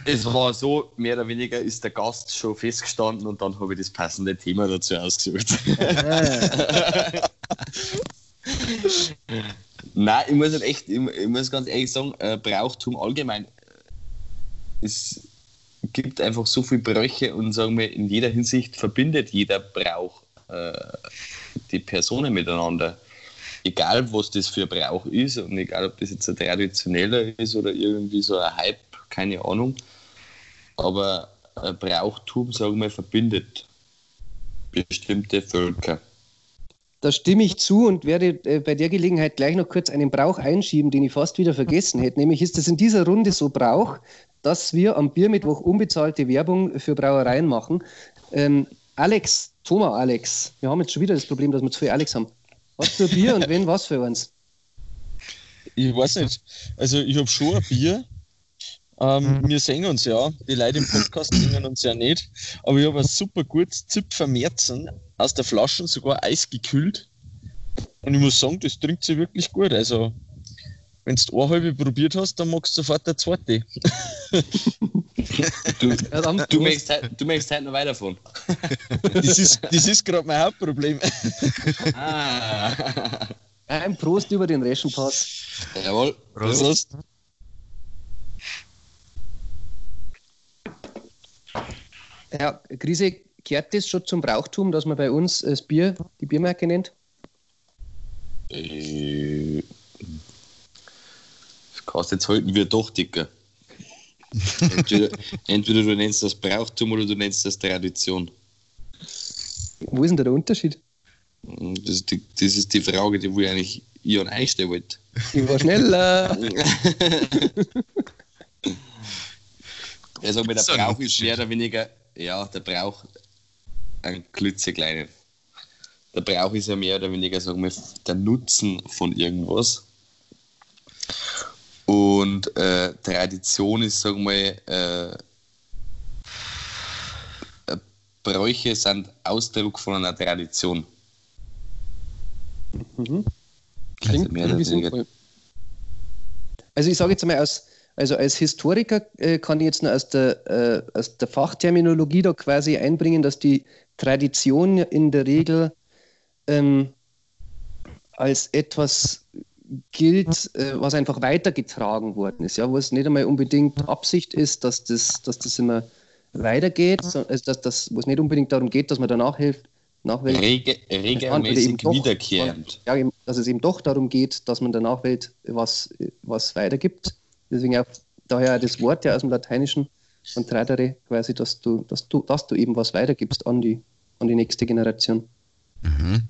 Es war so, mehr oder weniger ist der Gast schon festgestanden und dann habe ich das passende Thema dazu ausgesucht. Nein, ich muss halt echt, ich, ich muss ganz ehrlich sagen, äh, Brauchtum allgemein, äh, es gibt einfach so viele Brüche und sagen wir, in jeder Hinsicht verbindet jeder Brauch äh, die Personen miteinander. Egal, was das für Brauch ist und egal, ob das jetzt ein traditioneller ist oder irgendwie so ein Hype, keine Ahnung. Aber ein Brauchtum, sagen wir, verbindet bestimmte Völker. Da stimme ich zu und werde äh, bei der Gelegenheit gleich noch kurz einen Brauch einschieben, den ich fast wieder vergessen hätte. Nämlich ist es in dieser Runde so Brauch, dass wir am Biermittwoch unbezahlte Werbung für Brauereien machen. Ähm, Alex, Thomas Alex, wir haben jetzt schon wieder das Problem, dass wir zu viel Alex haben. Hast du ein Bier und wenn, was für uns? Ich weiß nicht. Also ich habe schon ein Bier. Ähm, wir sehen uns ja. Die Leute im Podcast sehen uns ja nicht. Aber ich habe ein super gutes Zipfer Märzen aus der Flasche, sogar eisgekühlt. Und ich muss sagen, das trinkt sich wirklich gut. Also, wenn du eine halbe probiert hast, dann magst du sofort eine zweite. Du, Ja, dann du, Prost. möchtest, heute- du möchtest heute noch weiterfahren. Das ist, das ist gerade mein Hauptproblem. Ah. Ein Prost über den Reschenpass. Jawohl. Prost. Ja, Krise, kehrt das schon zum Brauchtum, dass man bei uns das Bier, die Biermarke nennt? Äh, kannst jetzt halten wir doch dicker. entweder, entweder du nennst das Brauchtum oder du nennst das Tradition. Wo ist denn da der Unterschied? Das ist die, das ist die Frage, die ich eigentlich Ion einstellen wollte. Ich war schneller. Also, der So Brauch ist mehr oder weniger, ja, der Brauch ein klitzekleinen. Der Brauch ist ja mehr oder weniger, sagen wir, der Nutzen von irgendwas. Und äh, Tradition ist, sagen wir, äh, äh, Bräuche sind Ausdruck von einer Tradition. Mhm. Also Klingt mehr weniger. sinnvoll. Also ich sage jetzt mal, als, also als Historiker äh, kann ich jetzt nur aus der, äh, aus der Fachterminologie da quasi einbringen, dass die Tradition in der Regel ähm, als etwas gilt, äh, was einfach weitergetragen worden ist, ja, wo es nicht einmal unbedingt Absicht ist, dass das, dass das immer weitergeht, so- also dass das, wo es nicht unbedingt darum geht, dass man danach hilft, nachwählt, Rege, regelmäßig eben doch- wiederkehrend. ja, eben, dass es eben doch darum geht, dass man der Nachwelt was, was weitergibt. Deswegen auch daher das Wort ja aus dem Lateinischen von tradere, quasi, dass du, dass du, dass du eben was weitergibst an die, an die nächste Generation. Mhm.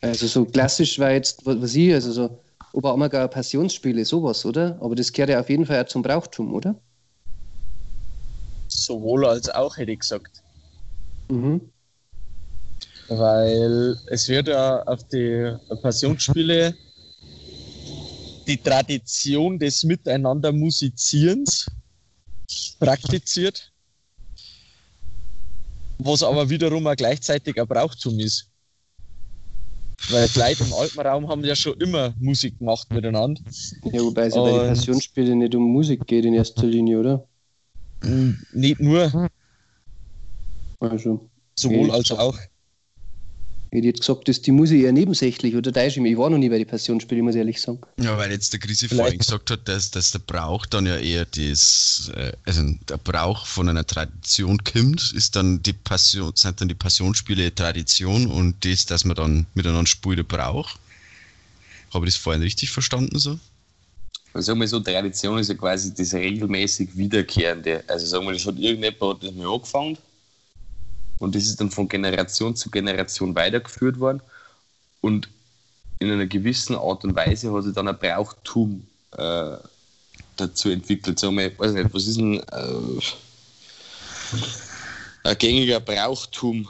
Also so klassisch war jetzt, was, was ich, also so Oberammergauer Passionsspiele, sowas, oder? Aber das gehört ja auf jeden Fall auch zum Brauchtum, oder? Sowohl als auch, hätte ich gesagt. Mhm. Weil es wird ja auf die Passionsspiele die Tradition des Miteinander Musizierens praktiziert, was aber wiederum auch gleichzeitig ein Brauchtum ist. Weil die Leute im Alpenraum haben ja schon immer Musik gemacht miteinander. Ja, wobei es ja bei den Passionsspielen nicht um Musik geht in erster Linie, oder? Nicht nur, Also, sowohl als auch. Ich hätte jetzt gesagt, dass die Musik eher nebensächlich oder da ist ich war noch nie bei den Passionsspielen, muss ich ehrlich sagen. Ja, weil jetzt der Vielleicht- vorhin gesagt hat, dass, dass der Brauch dann ja eher das, äh, also der Brauch von einer Tradition kommt, ist dann die Passion, sind dann die Passionsspiele Tradition und das, dass man dann miteinander spielt, der Brauch. Habe ich das vorhin richtig verstanden so? Also sagen wir so, Tradition ist ja quasi das regelmäßig Wiederkehrende. Also sagen wir, das hat irgendjemand hat das mal angefangen und das ist dann von Generation zu Generation weitergeführt worden und in einer gewissen Art und Weise hat sich dann ein Brauchtum äh, dazu entwickelt. Sagen wir, weiß nicht, was ist denn äh, ein gängiger Brauchtum?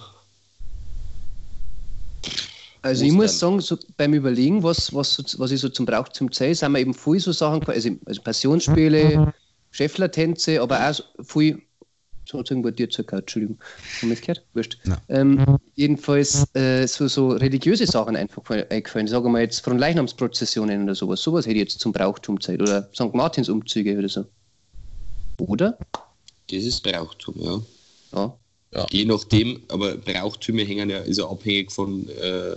Also ich muss sagen, so beim Überlegen, was, was, was ich so zum Brauchtum zähle, sind mir eben viel so Sachen, also, also Passionsspiele, Schäfflertänze, aber auch viel, so irgendwo dir zur Couch, Entschuldigung, haben wir es gehört? Wurscht. Ähm, jedenfalls äh, so, so religiöse Sachen einfach gefallen- eingefallen, sagen wir mal jetzt von Leichnamsprozessionen oder sowas, sowas hätte ich jetzt zum Brauchtum Zeit oder St. Martins Umzüge oder so. Oder? Das ist Brauchtum, ja. Ja. Je nachdem, aber Brauchtümer hängen ja, ist ja abhängig von, äh,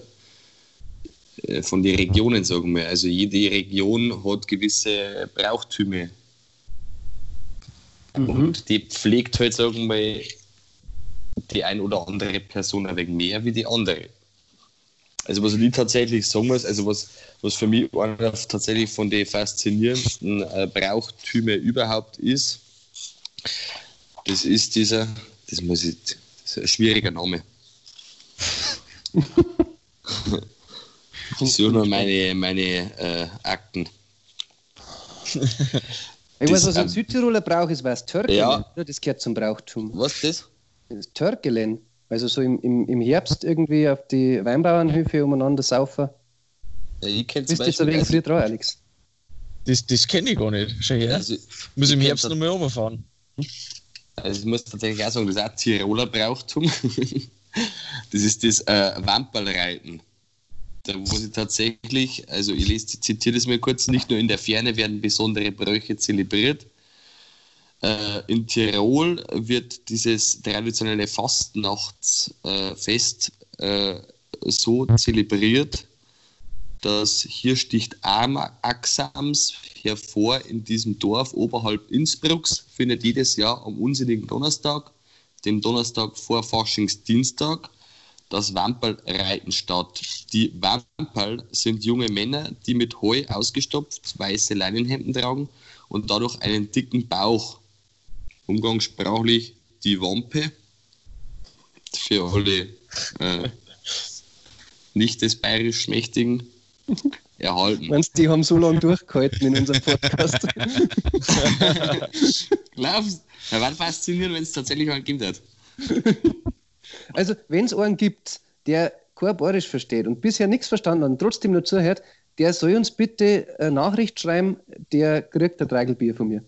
äh, von den Regionen, sagen wir. Also jede Region hat gewisse Brauchtümer Mhm. und die pflegt halt, sagen wir, die ein oder andere Person ein wenig mehr wie die andere. Also was ich tatsächlich sagen muss, also was, was für mich einer tatsächlich von den faszinierendsten äh, Brauchtümer überhaupt ist, das ist dieser, das muss ich, das ist ein schwieriger Name. Ich suche nur meine, meine äh, Akten. Ich weiß, was ähm, ein Südtiroler Brauch ist, weiß Törkelen, Ja. oder? Das gehört zum Brauchtum. Was ist das? Das Törkelen. Also so im, im, im Herbst irgendwie auf die Weinbauernhöfe umeinander saufen. Ja, ich kenne Bist du jetzt ein wenig früh dran, Alex? Das, das kenne ich gar nicht. Schau her. also, Muss im ich Herbst nochmal runterfahren. also ich muss tatsächlich auch sagen, das ist auch Tiroler Brauchtum. das ist das äh, Wamperlreiten. Da wo sie tatsächlich, also ich lese, zitiere das mal kurz, nicht nur in der Ferne werden besondere Bräuche zelebriert. Äh, in Tirol wird dieses traditionelle Fastnachtsfest äh, so zelebriert, dass hier sticht Axams hervor in diesem Dorf oberhalb Innsbrucks, findet jedes Jahr am unsinnigen Donnerstag, dem Donnerstag vor Faschingsdienstag, das Wamperlreiten statt. Die Wamperl sind junge Männer, die mit Heu ausgestopft weiße Leinenhemden tragen und dadurch einen dicken Bauch. Umgangssprachlich die Wampe. Für alle äh, nicht des bayerisch Mächtigen erhalten. Meinst du, die haben so lange durchgehalten in unserem Podcast? Glaubst du? Ja, war faszinierend, wenn es tatsächlich einen gegeben hat. Also, wenn es einen gibt, der kein Bayerisch versteht und bisher nichts verstanden hat und trotzdem nur zuhört, der soll uns bitte eine Nachricht schreiben, der kriegt ein Dreigelbier von mir.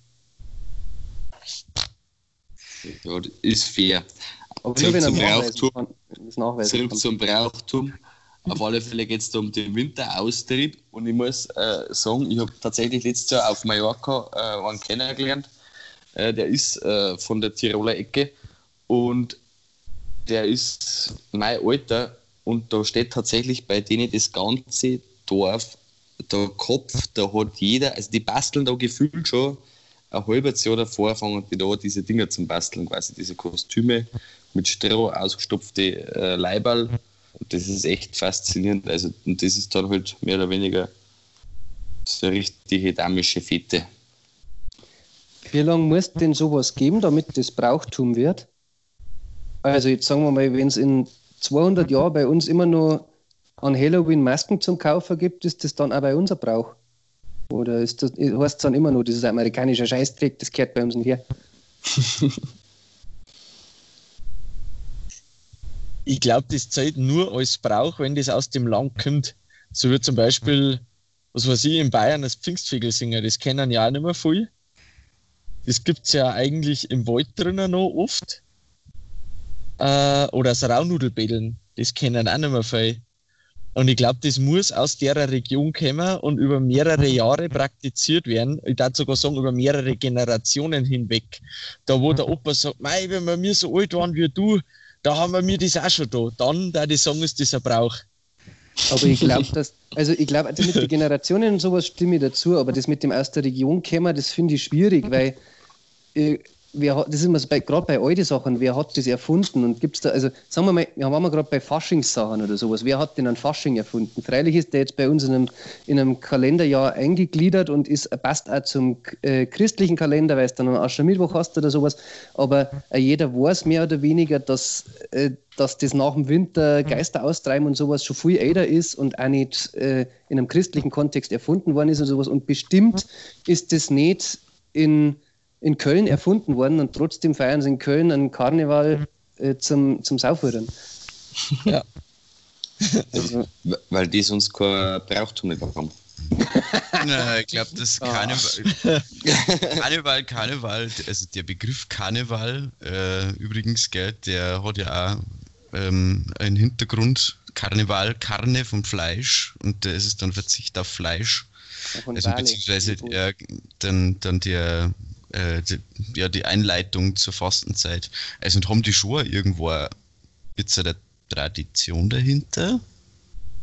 Ja, das ist fair. Aber Zurück nur zum Brauchtum. kann. Zurück kann. zum Brauchtum. Auf alle Fälle geht es da um den Winteraustritt und ich muss äh, sagen, ich habe tatsächlich letztes Jahr auf Mallorca äh, einen kennengelernt. Äh, der ist äh, von der Tiroler Ecke und der ist mein Alter und da steht tatsächlich bei denen das ganze Dorf, der Kopf, da hat jeder, also die basteln da gefühlt schon ein halbes Jahr davor, fangen die da diese Dinger zum Basteln, quasi diese Kostüme mit Stroh ausgestopfte äh, Leiberl. Und das ist echt faszinierend. Also, und das ist dann halt mehr oder weniger so eine richtige damische Fete. Wie lange muss denn sowas geben, damit das Brauchtum wird? Also jetzt sagen wir mal, wenn es in 200 Jahren bei uns immer noch an Halloween Masken zum Kaufen gibt, ist das dann auch bei uns ein Brauch? Oder ist das, heißt es dann immer nur, ist ein amerikanischer Scheißdreck, das gehört bei uns nicht her? Ich glaube, das zählt nur als Brauch, wenn das aus dem Land kommt. So wie zum Beispiel, was weiß ich, in Bayern das Pfingstfegel singen, das kennen ja auch nicht mehr viel. Das gibt es ja eigentlich im Wald drinnen noch oft. Äh, oder das Raunudelbedeln, das kennen auch nicht mehr viel. Und ich glaube, das muss aus der Region kommen und über mehrere Jahre praktiziert werden. Ich darf sogar sagen, über mehrere Generationen hinweg. Da, wo der Opa sagt, Mei, wenn wir mir so alt waren wie du, da haben wir mir das auch schon da. Dann, da ich sagen, ist das ein Brauch. Aber ich glaube, dass, also ich glaube, also mit den Generationen und sowas stimme ich dazu, aber das mit dem aus der Region kommen, das finde ich schwierig, weil äh, wer hat, das ist immer gerade bei alten Sachen, wer hat das erfunden und gibt es da, also sagen wir mal, wir haben gerade bei Faschingssachen oder sowas, wer hat denn einen Fasching erfunden? Freilich ist der jetzt bei uns in einem, in einem Kalenderjahr eingegliedert und ist, passt auch zum äh, christlichen Kalender, weil es dann einen Aschermittwoch hast oder sowas, aber äh, jeder weiß mehr oder weniger, dass, äh, dass das nach dem Winter Geister austreiben und sowas schon viel älter ist und auch nicht äh, in einem christlichen Kontext erfunden worden ist und sowas und bestimmt ist das nicht in in Köln erfunden worden und trotzdem feiern sie in Köln einen Karneval äh, zum, zum Saufhören. Ja. Also, Weil die sonst kein Brauchtum nicht haben. Na, ich glaube, das Ah. Karneval, Karneval, Karneval, also der Begriff Karneval, äh, übrigens, gell, der hat ja auch ähm, einen Hintergrund. Karneval, Karne vom Fleisch und da ist es dann Verzicht auf Fleisch. Also beziehungsweise äh, dann, dann der, äh, die, ja, die Einleitung zur Fastenzeit. Also und haben die schon irgendwo jetzt eine Tradition dahinter?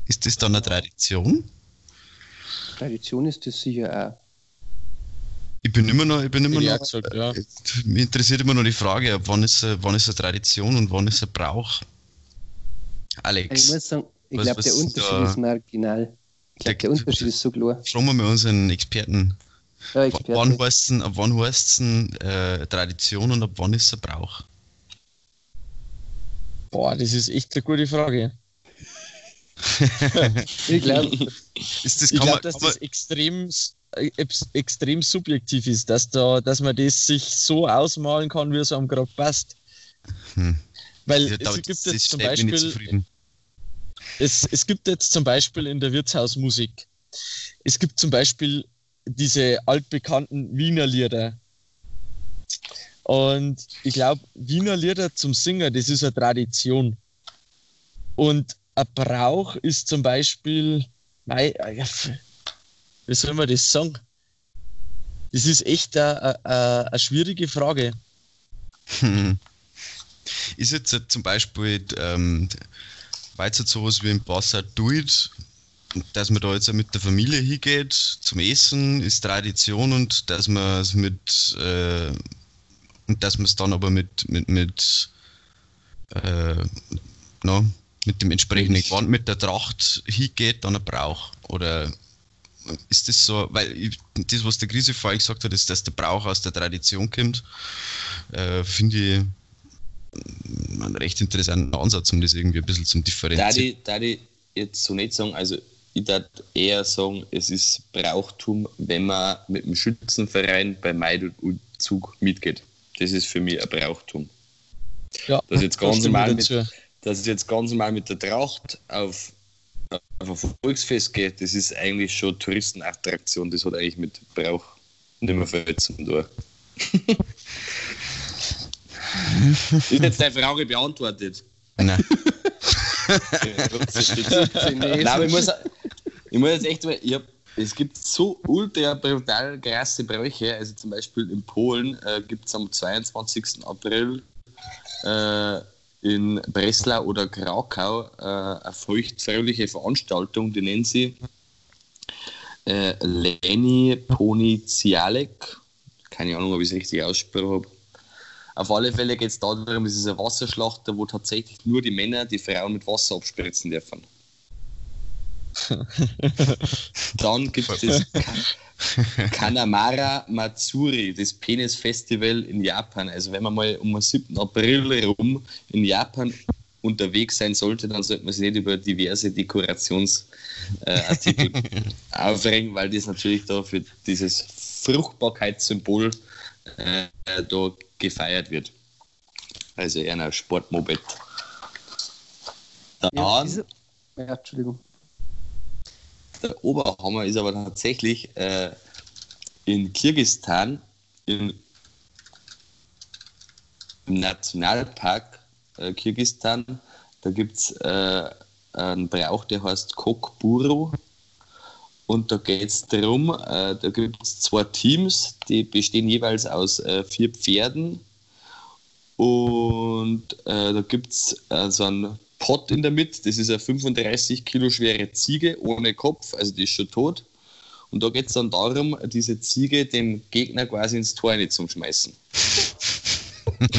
Ist das dann eine Tradition? Tradition ist das sicher auch. Ich bin immer noch, ich bin immer ich noch, gesagt, ja. äh, mich interessiert immer noch die Frage, ab wann ist, eine- wann ist eine Tradition und wann ist ein Brauch? Ich Alex, muss sagen, ich glaube, der Unterschied da- ist marginal. Ich glaube, Der- der Unterschied ist so klar. fragen wir mal unseren Experten. Ja, wann heißt es wann heißt's denn äh, Tradition und ab wann ist es ein Brauch? Boah, das ist echt eine gute Frage. Ich glaube, man, dass kann man, das extrem, extrem subjektiv ist, dass, da, dass man das sich so ausmalen kann, wie es einem gerade passt. Hm. Weil Ja, es gibt jetzt zum Beispiel es, es gibt jetzt zum Beispiel in der Wirtshausmusik, es gibt zum Beispiel diese altbekannten Wiener Lieder. Und ich glaube, Wiener Lieder zum Singen, das ist eine Tradition. Und ein Brauch ist zum Beispiel, äh, wie soll man das sagen? Das ist echt eine, eine, eine schwierige Frage. Ist jetzt zum Beispiel, ähm, weil es jetzt sowas wie im Basser tut, dass man da jetzt mit der Familie hingeht zum Essen, ist Tradition und dass man es mit, äh, und dass man es dann aber mit, mit, mit, äh, na, mit dem entsprechenden Gewand, mit der Tracht hingeht, dann ein Brauch? Oder ist das so, weil ich, das, was der Krise vorhin gesagt hat, ist, dass der Brauch aus der Tradition kommt, äh, finde ich einen recht interessanten Ansatz, um das irgendwie ein bisschen zum Differenzieren. Da ich jetzt so nicht sagen, also ich würde eher sagen, es ist Brauchtum, wenn man mit dem Schützenverein bei Meidel-Zug mitgeht. Das ist für mich ein Brauchtum. Ja, das jetzt ganz normal mit, dass es jetzt ganz normal mit der Tracht auf, auf ein Volksfest geht, das ist eigentlich schon Touristenattraktion. Das hat eigentlich mit Brauch nicht mehr viel zu tun. ist jetzt deine Frage beantwortet? Nein. Nein, aber ich muss, ich muss jetzt echt, ich hab, es gibt so ultra brutal krasse Bräuche. Also zum Beispiel in Polen äh, gibt es am 22. April äh, in Breslau oder Krakau äh, eine feuchtfröhliche Veranstaltung, die nennen sie äh, Leni Ponizialek. Keine Ahnung, ob ich es richtig ausgesprochen habe. Auf alle Fälle geht es darum, es ist eine Wasserschlacht, wo tatsächlich nur die Männer die Frauen mit Wasser abspritzen dürfen. Dann gibt es das Kanamara Matsuri, das Penis-Festival in Japan. Also wenn man mal um den 7. April herum in Japan unterwegs sein sollte, dann sollte man sich nicht über diverse Dekorationsartikel äh, aufregen, weil das natürlich da für dieses Fruchtbarkeitssymbol äh, da gefeiert wird. Also eher ein Sportmoped. Dann, ja, diese, ja, Entschuldigung der Oberhammer ist aber tatsächlich äh, in Kirgistan im Nationalpark äh, Kirgistan. Da gibt es äh, einen Brauch, der heißt Kokburu. Und da geht es darum, äh, da gibt es zwei Teams, die bestehen jeweils aus äh, vier Pferden. Und äh, da gibt es äh, so einen Pott in der Mitte, das ist eine 35 Kilo schwere Ziege ohne Kopf, also die ist schon tot. Und da geht es dann darum, diese Ziege dem Gegner quasi ins Tor nicht zum Schmeißen.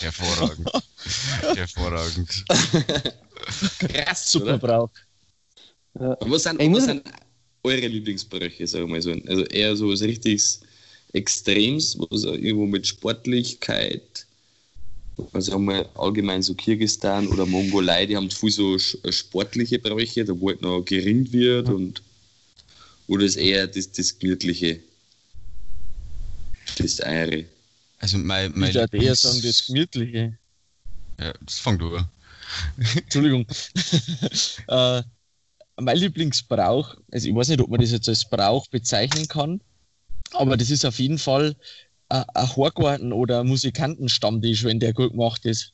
Hervorragend. Hervorragend. Krass, super Brauch. Ja. Was sind, was sind eure Lieblingsbräuche, sagen wir mal so? Also eher so was richtig Extrems, was irgendwo mit Sportlichkeit also haben wir allgemein so Kirgistan oder Mongolei, die haben viel so äh, sportliche Bräuche, da wo halt noch geringt wird und oder ist eher das, das Gemütliche, das Eiere. Also mein, mein ich würde eher sagen, das Gemütliche. Ja, das fängt du an. Entschuldigung. äh, mein Lieblingsbrauch, also ich weiß nicht, ob man das jetzt als Brauch bezeichnen kann, aber das ist auf jeden Fall ein Horgarten oder Musikantenstammtisch, wenn der gut gemacht ist.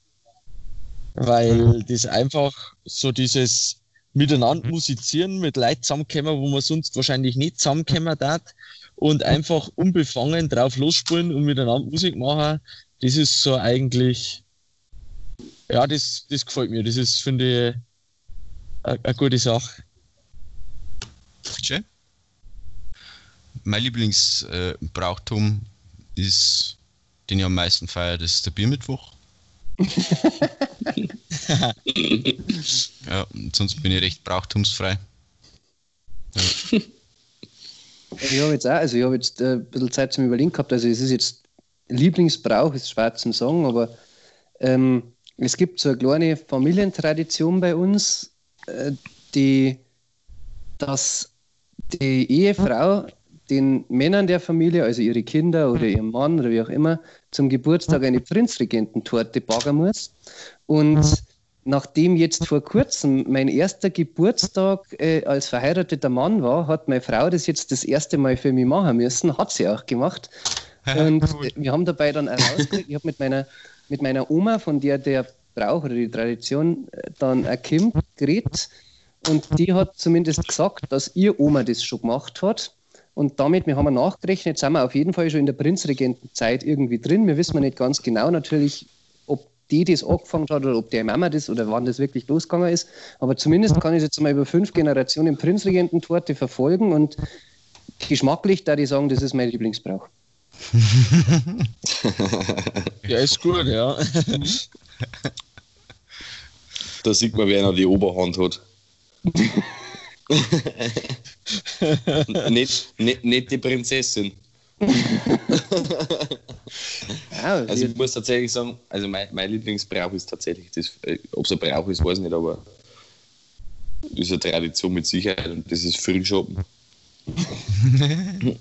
Weil mhm. das einfach so dieses Miteinander musizieren, mit Leuten zusammenkommen, wo man sonst wahrscheinlich nicht zusammenkommen darf und einfach unbefangen drauf losspielen und miteinander Musik machen, das ist so eigentlich, ja, das, das gefällt mir. Das ist, finde ich, eine gute Sache. Schön. Mein Lieblingsbrauchtum äh, ist, den ich am meisten feiere, das ist der Biermittwoch. ja, sonst bin ich recht brauchtumsfrei. Ja. Ich habe jetzt auch, also ich habe jetzt äh, ein bisschen Zeit zum Überlegen gehabt. Also es ist jetzt Lieblingsbrauch, ist schwer zum sagen, aber ähm, es gibt so eine kleine Familientradition bei uns, äh, die, dass die Ehefrau den Männern der Familie, also ihre Kinder oder ihrem Mann oder wie auch immer, zum Geburtstag eine Prinzregententorte backen muss. Und nachdem jetzt vor kurzem mein erster Geburtstag äh, als verheirateter Mann war, hat meine Frau das jetzt das erste Mal für mich machen müssen, hat sie auch gemacht. Und wir haben dabei dann herausgekriegt, ich habe mit meiner, mit meiner Oma, von der der Brauch oder die Tradition äh, dann erkimmt, geredet. Und die hat zumindest gesagt, dass ihr Oma das schon gemacht hat. Und damit, wir haben nachgerechnet, sind wir auf jeden Fall schon in der Prinzregentenzeit irgendwie drin. Wir wissen nicht ganz genau natürlich, ob die das angefangen hat oder ob der Mama das oder wann das wirklich losgegangen ist. Aber zumindest kann ich es jetzt mal über fünf Generationen Prinzregententorte verfolgen und geschmacklich da die sagen, das ist mein Lieblingsbrauch. ja, ist gut, ja. Da sieht man, wer noch die Oberhand hat. nicht, nicht, nicht die Prinzessin. Ja, Also ich muss tatsächlich sagen, also mein, mein Lieblingsbrauch ist tatsächlich das, äh, ob es ein Brauch ist, weiß ich nicht, aber ist eine Tradition mit Sicherheit und das ist Frühschoppen.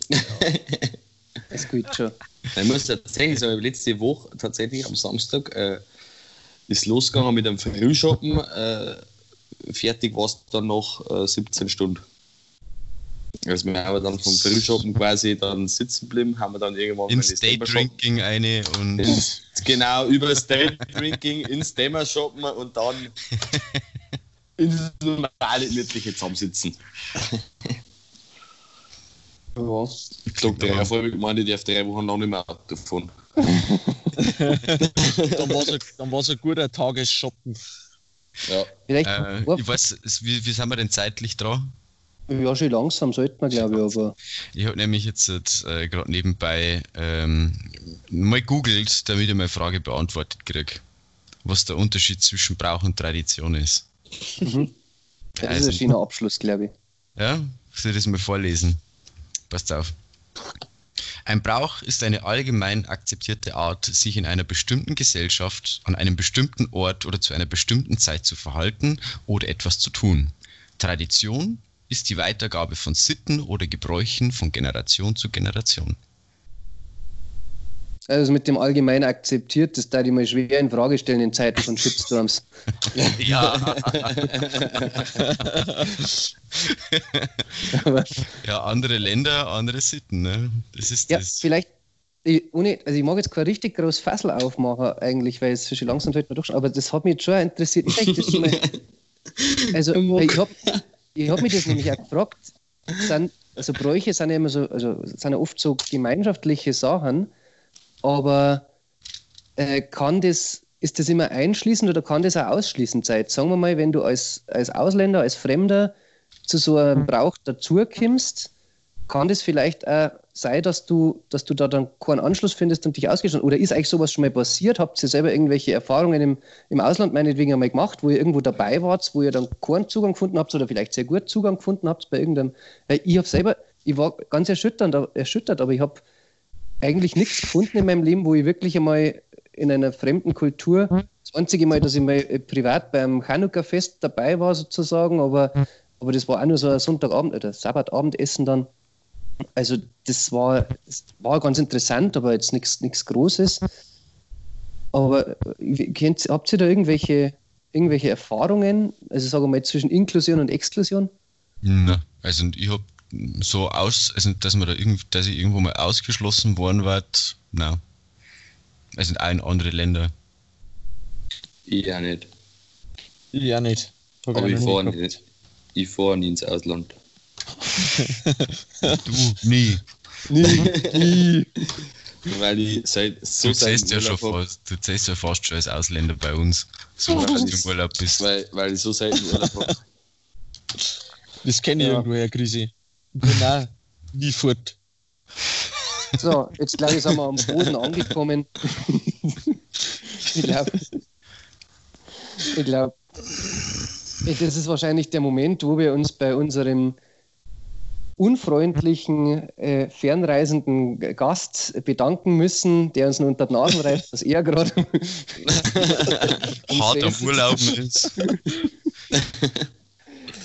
das geht schon. Ich muss tatsächlich sagen, letzte Woche tatsächlich am Samstag äh, ist losgegangen mit einem Frühschoppen. Äh, fertig war es dann noch äh, 17 Stunden. Also wir haben dann vom Frühschoppen quasi dann sitzen geblieben, haben wir dann irgendwann Ins mal das Thema Shoppen- Daydrinking eine und ins, genau, über das Daydrinking ins Thema shoppen und dann ins normale gemütliche Zusammensitzen. Ja. Ich sag drei Folge gemeint, ich darf drei Wochen lang nicht mehr Auto fahren. Dann war es war's ein guter Tagesshoppen. Ja. Vielleicht äh, ich weiß, wie, wie sind wir denn zeitlich dran? ja, schon langsam sollten wir, glaube ich, aber Ich habe nämlich jetzt äh, gerade nebenbei ähm, mal googelt, damit ich meine Frage beantwortet kriege, was der Unterschied zwischen Brauch und Tradition ist. mhm. das ist Also- ein schöner Abschluss, glaube ich. Ja, soll ich das mal vorlesen? Passt auf. Ein Brauch ist eine allgemein akzeptierte Art, sich in einer bestimmten Gesellschaft, an einem bestimmten Ort oder zu einer bestimmten Zeit zu verhalten oder etwas zu tun. Tradition ist die Weitergabe von Sitten oder Gebräuchen von Generation zu Generation. Also mit dem allgemein akzeptiert, das da ich mal schwer in Frage stellen in Zeiten von Shitstorms. Ja, ja andere Länder, andere Sitten. Ne? Das ist ja, das. vielleicht, ich, ohne, also ich mag jetzt kein richtig großes Fassel aufmachen, eigentlich, weil es schon langsam sollte man durch, aber das hat mich jetzt schon interessiert. Schon mal, also ich habe ich hab mich das nämlich auch gefragt, sind, also Bräuche sind ja immer so, also sind ja oft so gemeinschaftliche Sachen, aber äh, kann das, ist das immer einschließend oder kann das auch ausschließend sein? Sagen wir mal, wenn du als, als Ausländer, als Fremder zu so einem Brauch dazukommst, kann das vielleicht auch sein, dass du, dass du da dann keinen Anschluss findest und dich ausgeschlossen Oder ist euch sowas schon mal passiert? Habt ihr selber irgendwelche Erfahrungen im, im Ausland meinetwegen einmal gemacht, wo ihr irgendwo dabei wart, wo ihr dann keinen Zugang gefunden habt oder vielleicht sehr gut Zugang gefunden habt bei irgendeinem? Weil ich habe selber, ich war ganz erschütternd, erschüttert, aber ich habe eigentlich nichts gefunden in meinem Leben, wo ich wirklich einmal in einer fremden Kultur, das einzige Mal, dass ich mal äh, privat beim Chanukka-Fest dabei war sozusagen, aber, aber das war auch nur so ein Sonntagabend oder Sabbatabendessen dann. Also das war, das war ganz interessant, aber jetzt nichts nichts Großes. Aber äh, kennt, habt ihr da irgendwelche, irgendwelche Erfahrungen, also sagen wir mal zwischen Inklusion und Exklusion? Na, also ich habe so aus, also dass man da irgend, dass ich irgendwo mal ausgeschlossen worden war, na. Also auch in andere Länder. Ich auch nicht. Ja, nicht. Hab Aber ich nie fahre nicht. Ich fahre nie ins Ausland. Du, nie. Weil ich seit so Du zählst ja schon hab, fast, du zählst ja fast schon als Ausländer bei uns. So, dass du im Urlaub bist. weil, weil ich so selten Urlaub habe. Das kenne ich Ja. irgendwo, Herr Grisi. Genau. Nie fort. So, jetzt glaube ich, sind wir am Boden angekommen. ich glaube, ich glaube, das ist wahrscheinlich der Moment, wo wir uns bei unserem unfreundlichen, äh, fernreisenden Gast bedanken müssen, der uns nur unter die Nasen reißt, dass er gerade Hart am Urlauben ist.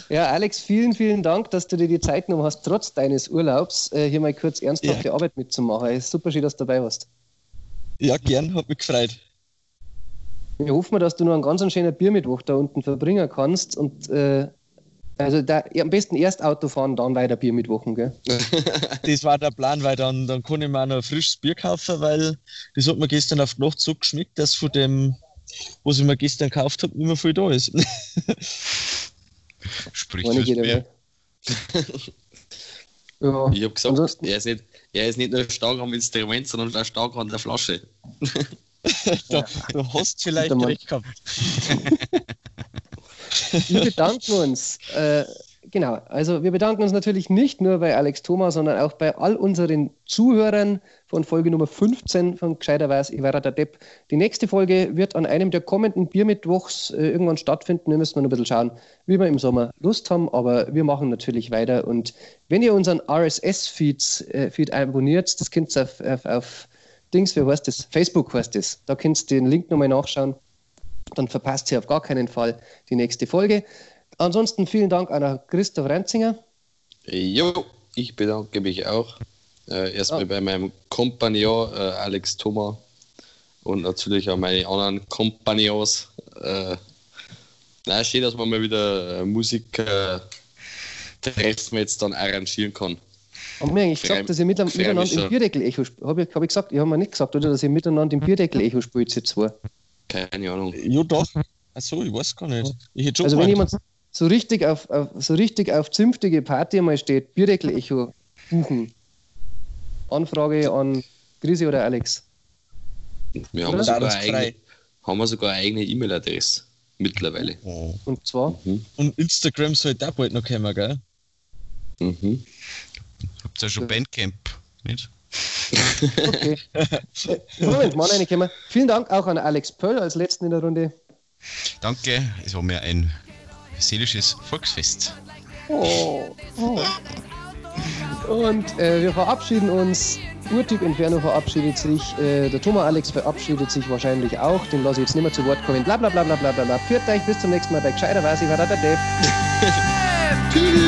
Ja, Alex, vielen, vielen Dank, dass du dir die Zeit genommen hast, trotz deines Urlaubs, äh, hier mal kurz ernsthafte Arbeit mitzumachen. Es ist super schön, dass du dabei warst. Ja, gern, hat mich gefreut. Wir hoffen, dass du noch einen ganz schönen Biermittwoch da unten verbringen kannst und äh, also da, ja, am besten erst Auto fahren, dann weiter Biermittwochen, gell? Das war der Plan, weil dann, dann kann ich mir auch noch ein frisches Bier kaufen, weil das hat mir gestern auf die Nacht so geschmeckt, dass von dem, was ich mir gestern gekauft habe, nicht mehr viel da ist. Spricht fürs jeder Bier. Ja, Ich habe gesagt, Ansonsten- er ist, nicht, er ist nicht nur stark am Instrument, sondern auch stark an der Flasche. da, du hast vielleicht recht gehabt. wir bedanken uns. Äh, genau, also wir bedanken uns natürlich nicht nur bei Alex Thomas, sondern auch bei all unseren Zuhörern, von Folge Nummer 15 von Gescheiterweise, ich war der Depp. Die nächste Folge wird an einem der kommenden Biermittwochs äh, irgendwann stattfinden. Wir müssen noch ein bisschen schauen, wie wir im Sommer Lust haben, aber wir machen natürlich weiter. Und wenn ihr unseren RSS-Feed äh, Feed abonniert, das könnt ihr auf, auf, auf Dings, wie heißt das? Facebook heißt das. Da könnt ihr den Link nochmal nachschauen. Dann verpasst ihr auf gar keinen Fall die nächste Folge. Ansonsten vielen Dank an Christoph Renzinger. Jo, ich bedanke mich auch. Äh, erstmal Ja. bei meinem Kompagnon äh, Alex Thoma und natürlich auch meine anderen Kompagnons. Äh, na, schön, dass man mal wieder äh, Musik äh, treffen jetzt dann arrangieren kann. Haben wir eigentlich gesagt, dass ihr mit, miteinander im. Bierdeckel-Echo spielt? Habe ich, hab ich gesagt? Ich habe mir nicht gesagt, oder? Dass ihr miteinander im Bierdeckel-Echo spielt, ihr zwei. Keine Ahnung. Jo, doch. Achso, ich weiß gar nicht. Ich hätte schon Also, wenn gemeint. jemand so richtig auf, auf, so richtig auf zünftige Party mal steht, Bierdeckel-Echo buchen. Anfrage an Grisi oder Alex. Wir haben Oder? sogar, eigene, haben wir sogar eine eigene E-Mail-Adresse mittlerweile. Oh. Und zwar, Und Instagram sollte auch bald noch kommen, gell? Mhm. Habt ihr schon Bandcamp, nicht? okay. Moment, mal reinkommen. Vielen Dank auch an Alex Pöll als letzten in der Runde. Danke, es war mir ein seelisches Volksfest. Oh. oh. Und äh, wir verabschieden uns. Urtyp Inferno verabschiedet sich. Äh, der Thomas Alex verabschiedet sich wahrscheinlich auch. Den lasse ich jetzt nicht mehr zu Wort kommen. Bla bla bla bla bla bla. Führt euch bis zum nächsten Mal bei Gescheiterweise. Ich war da der Dev. Tschüss.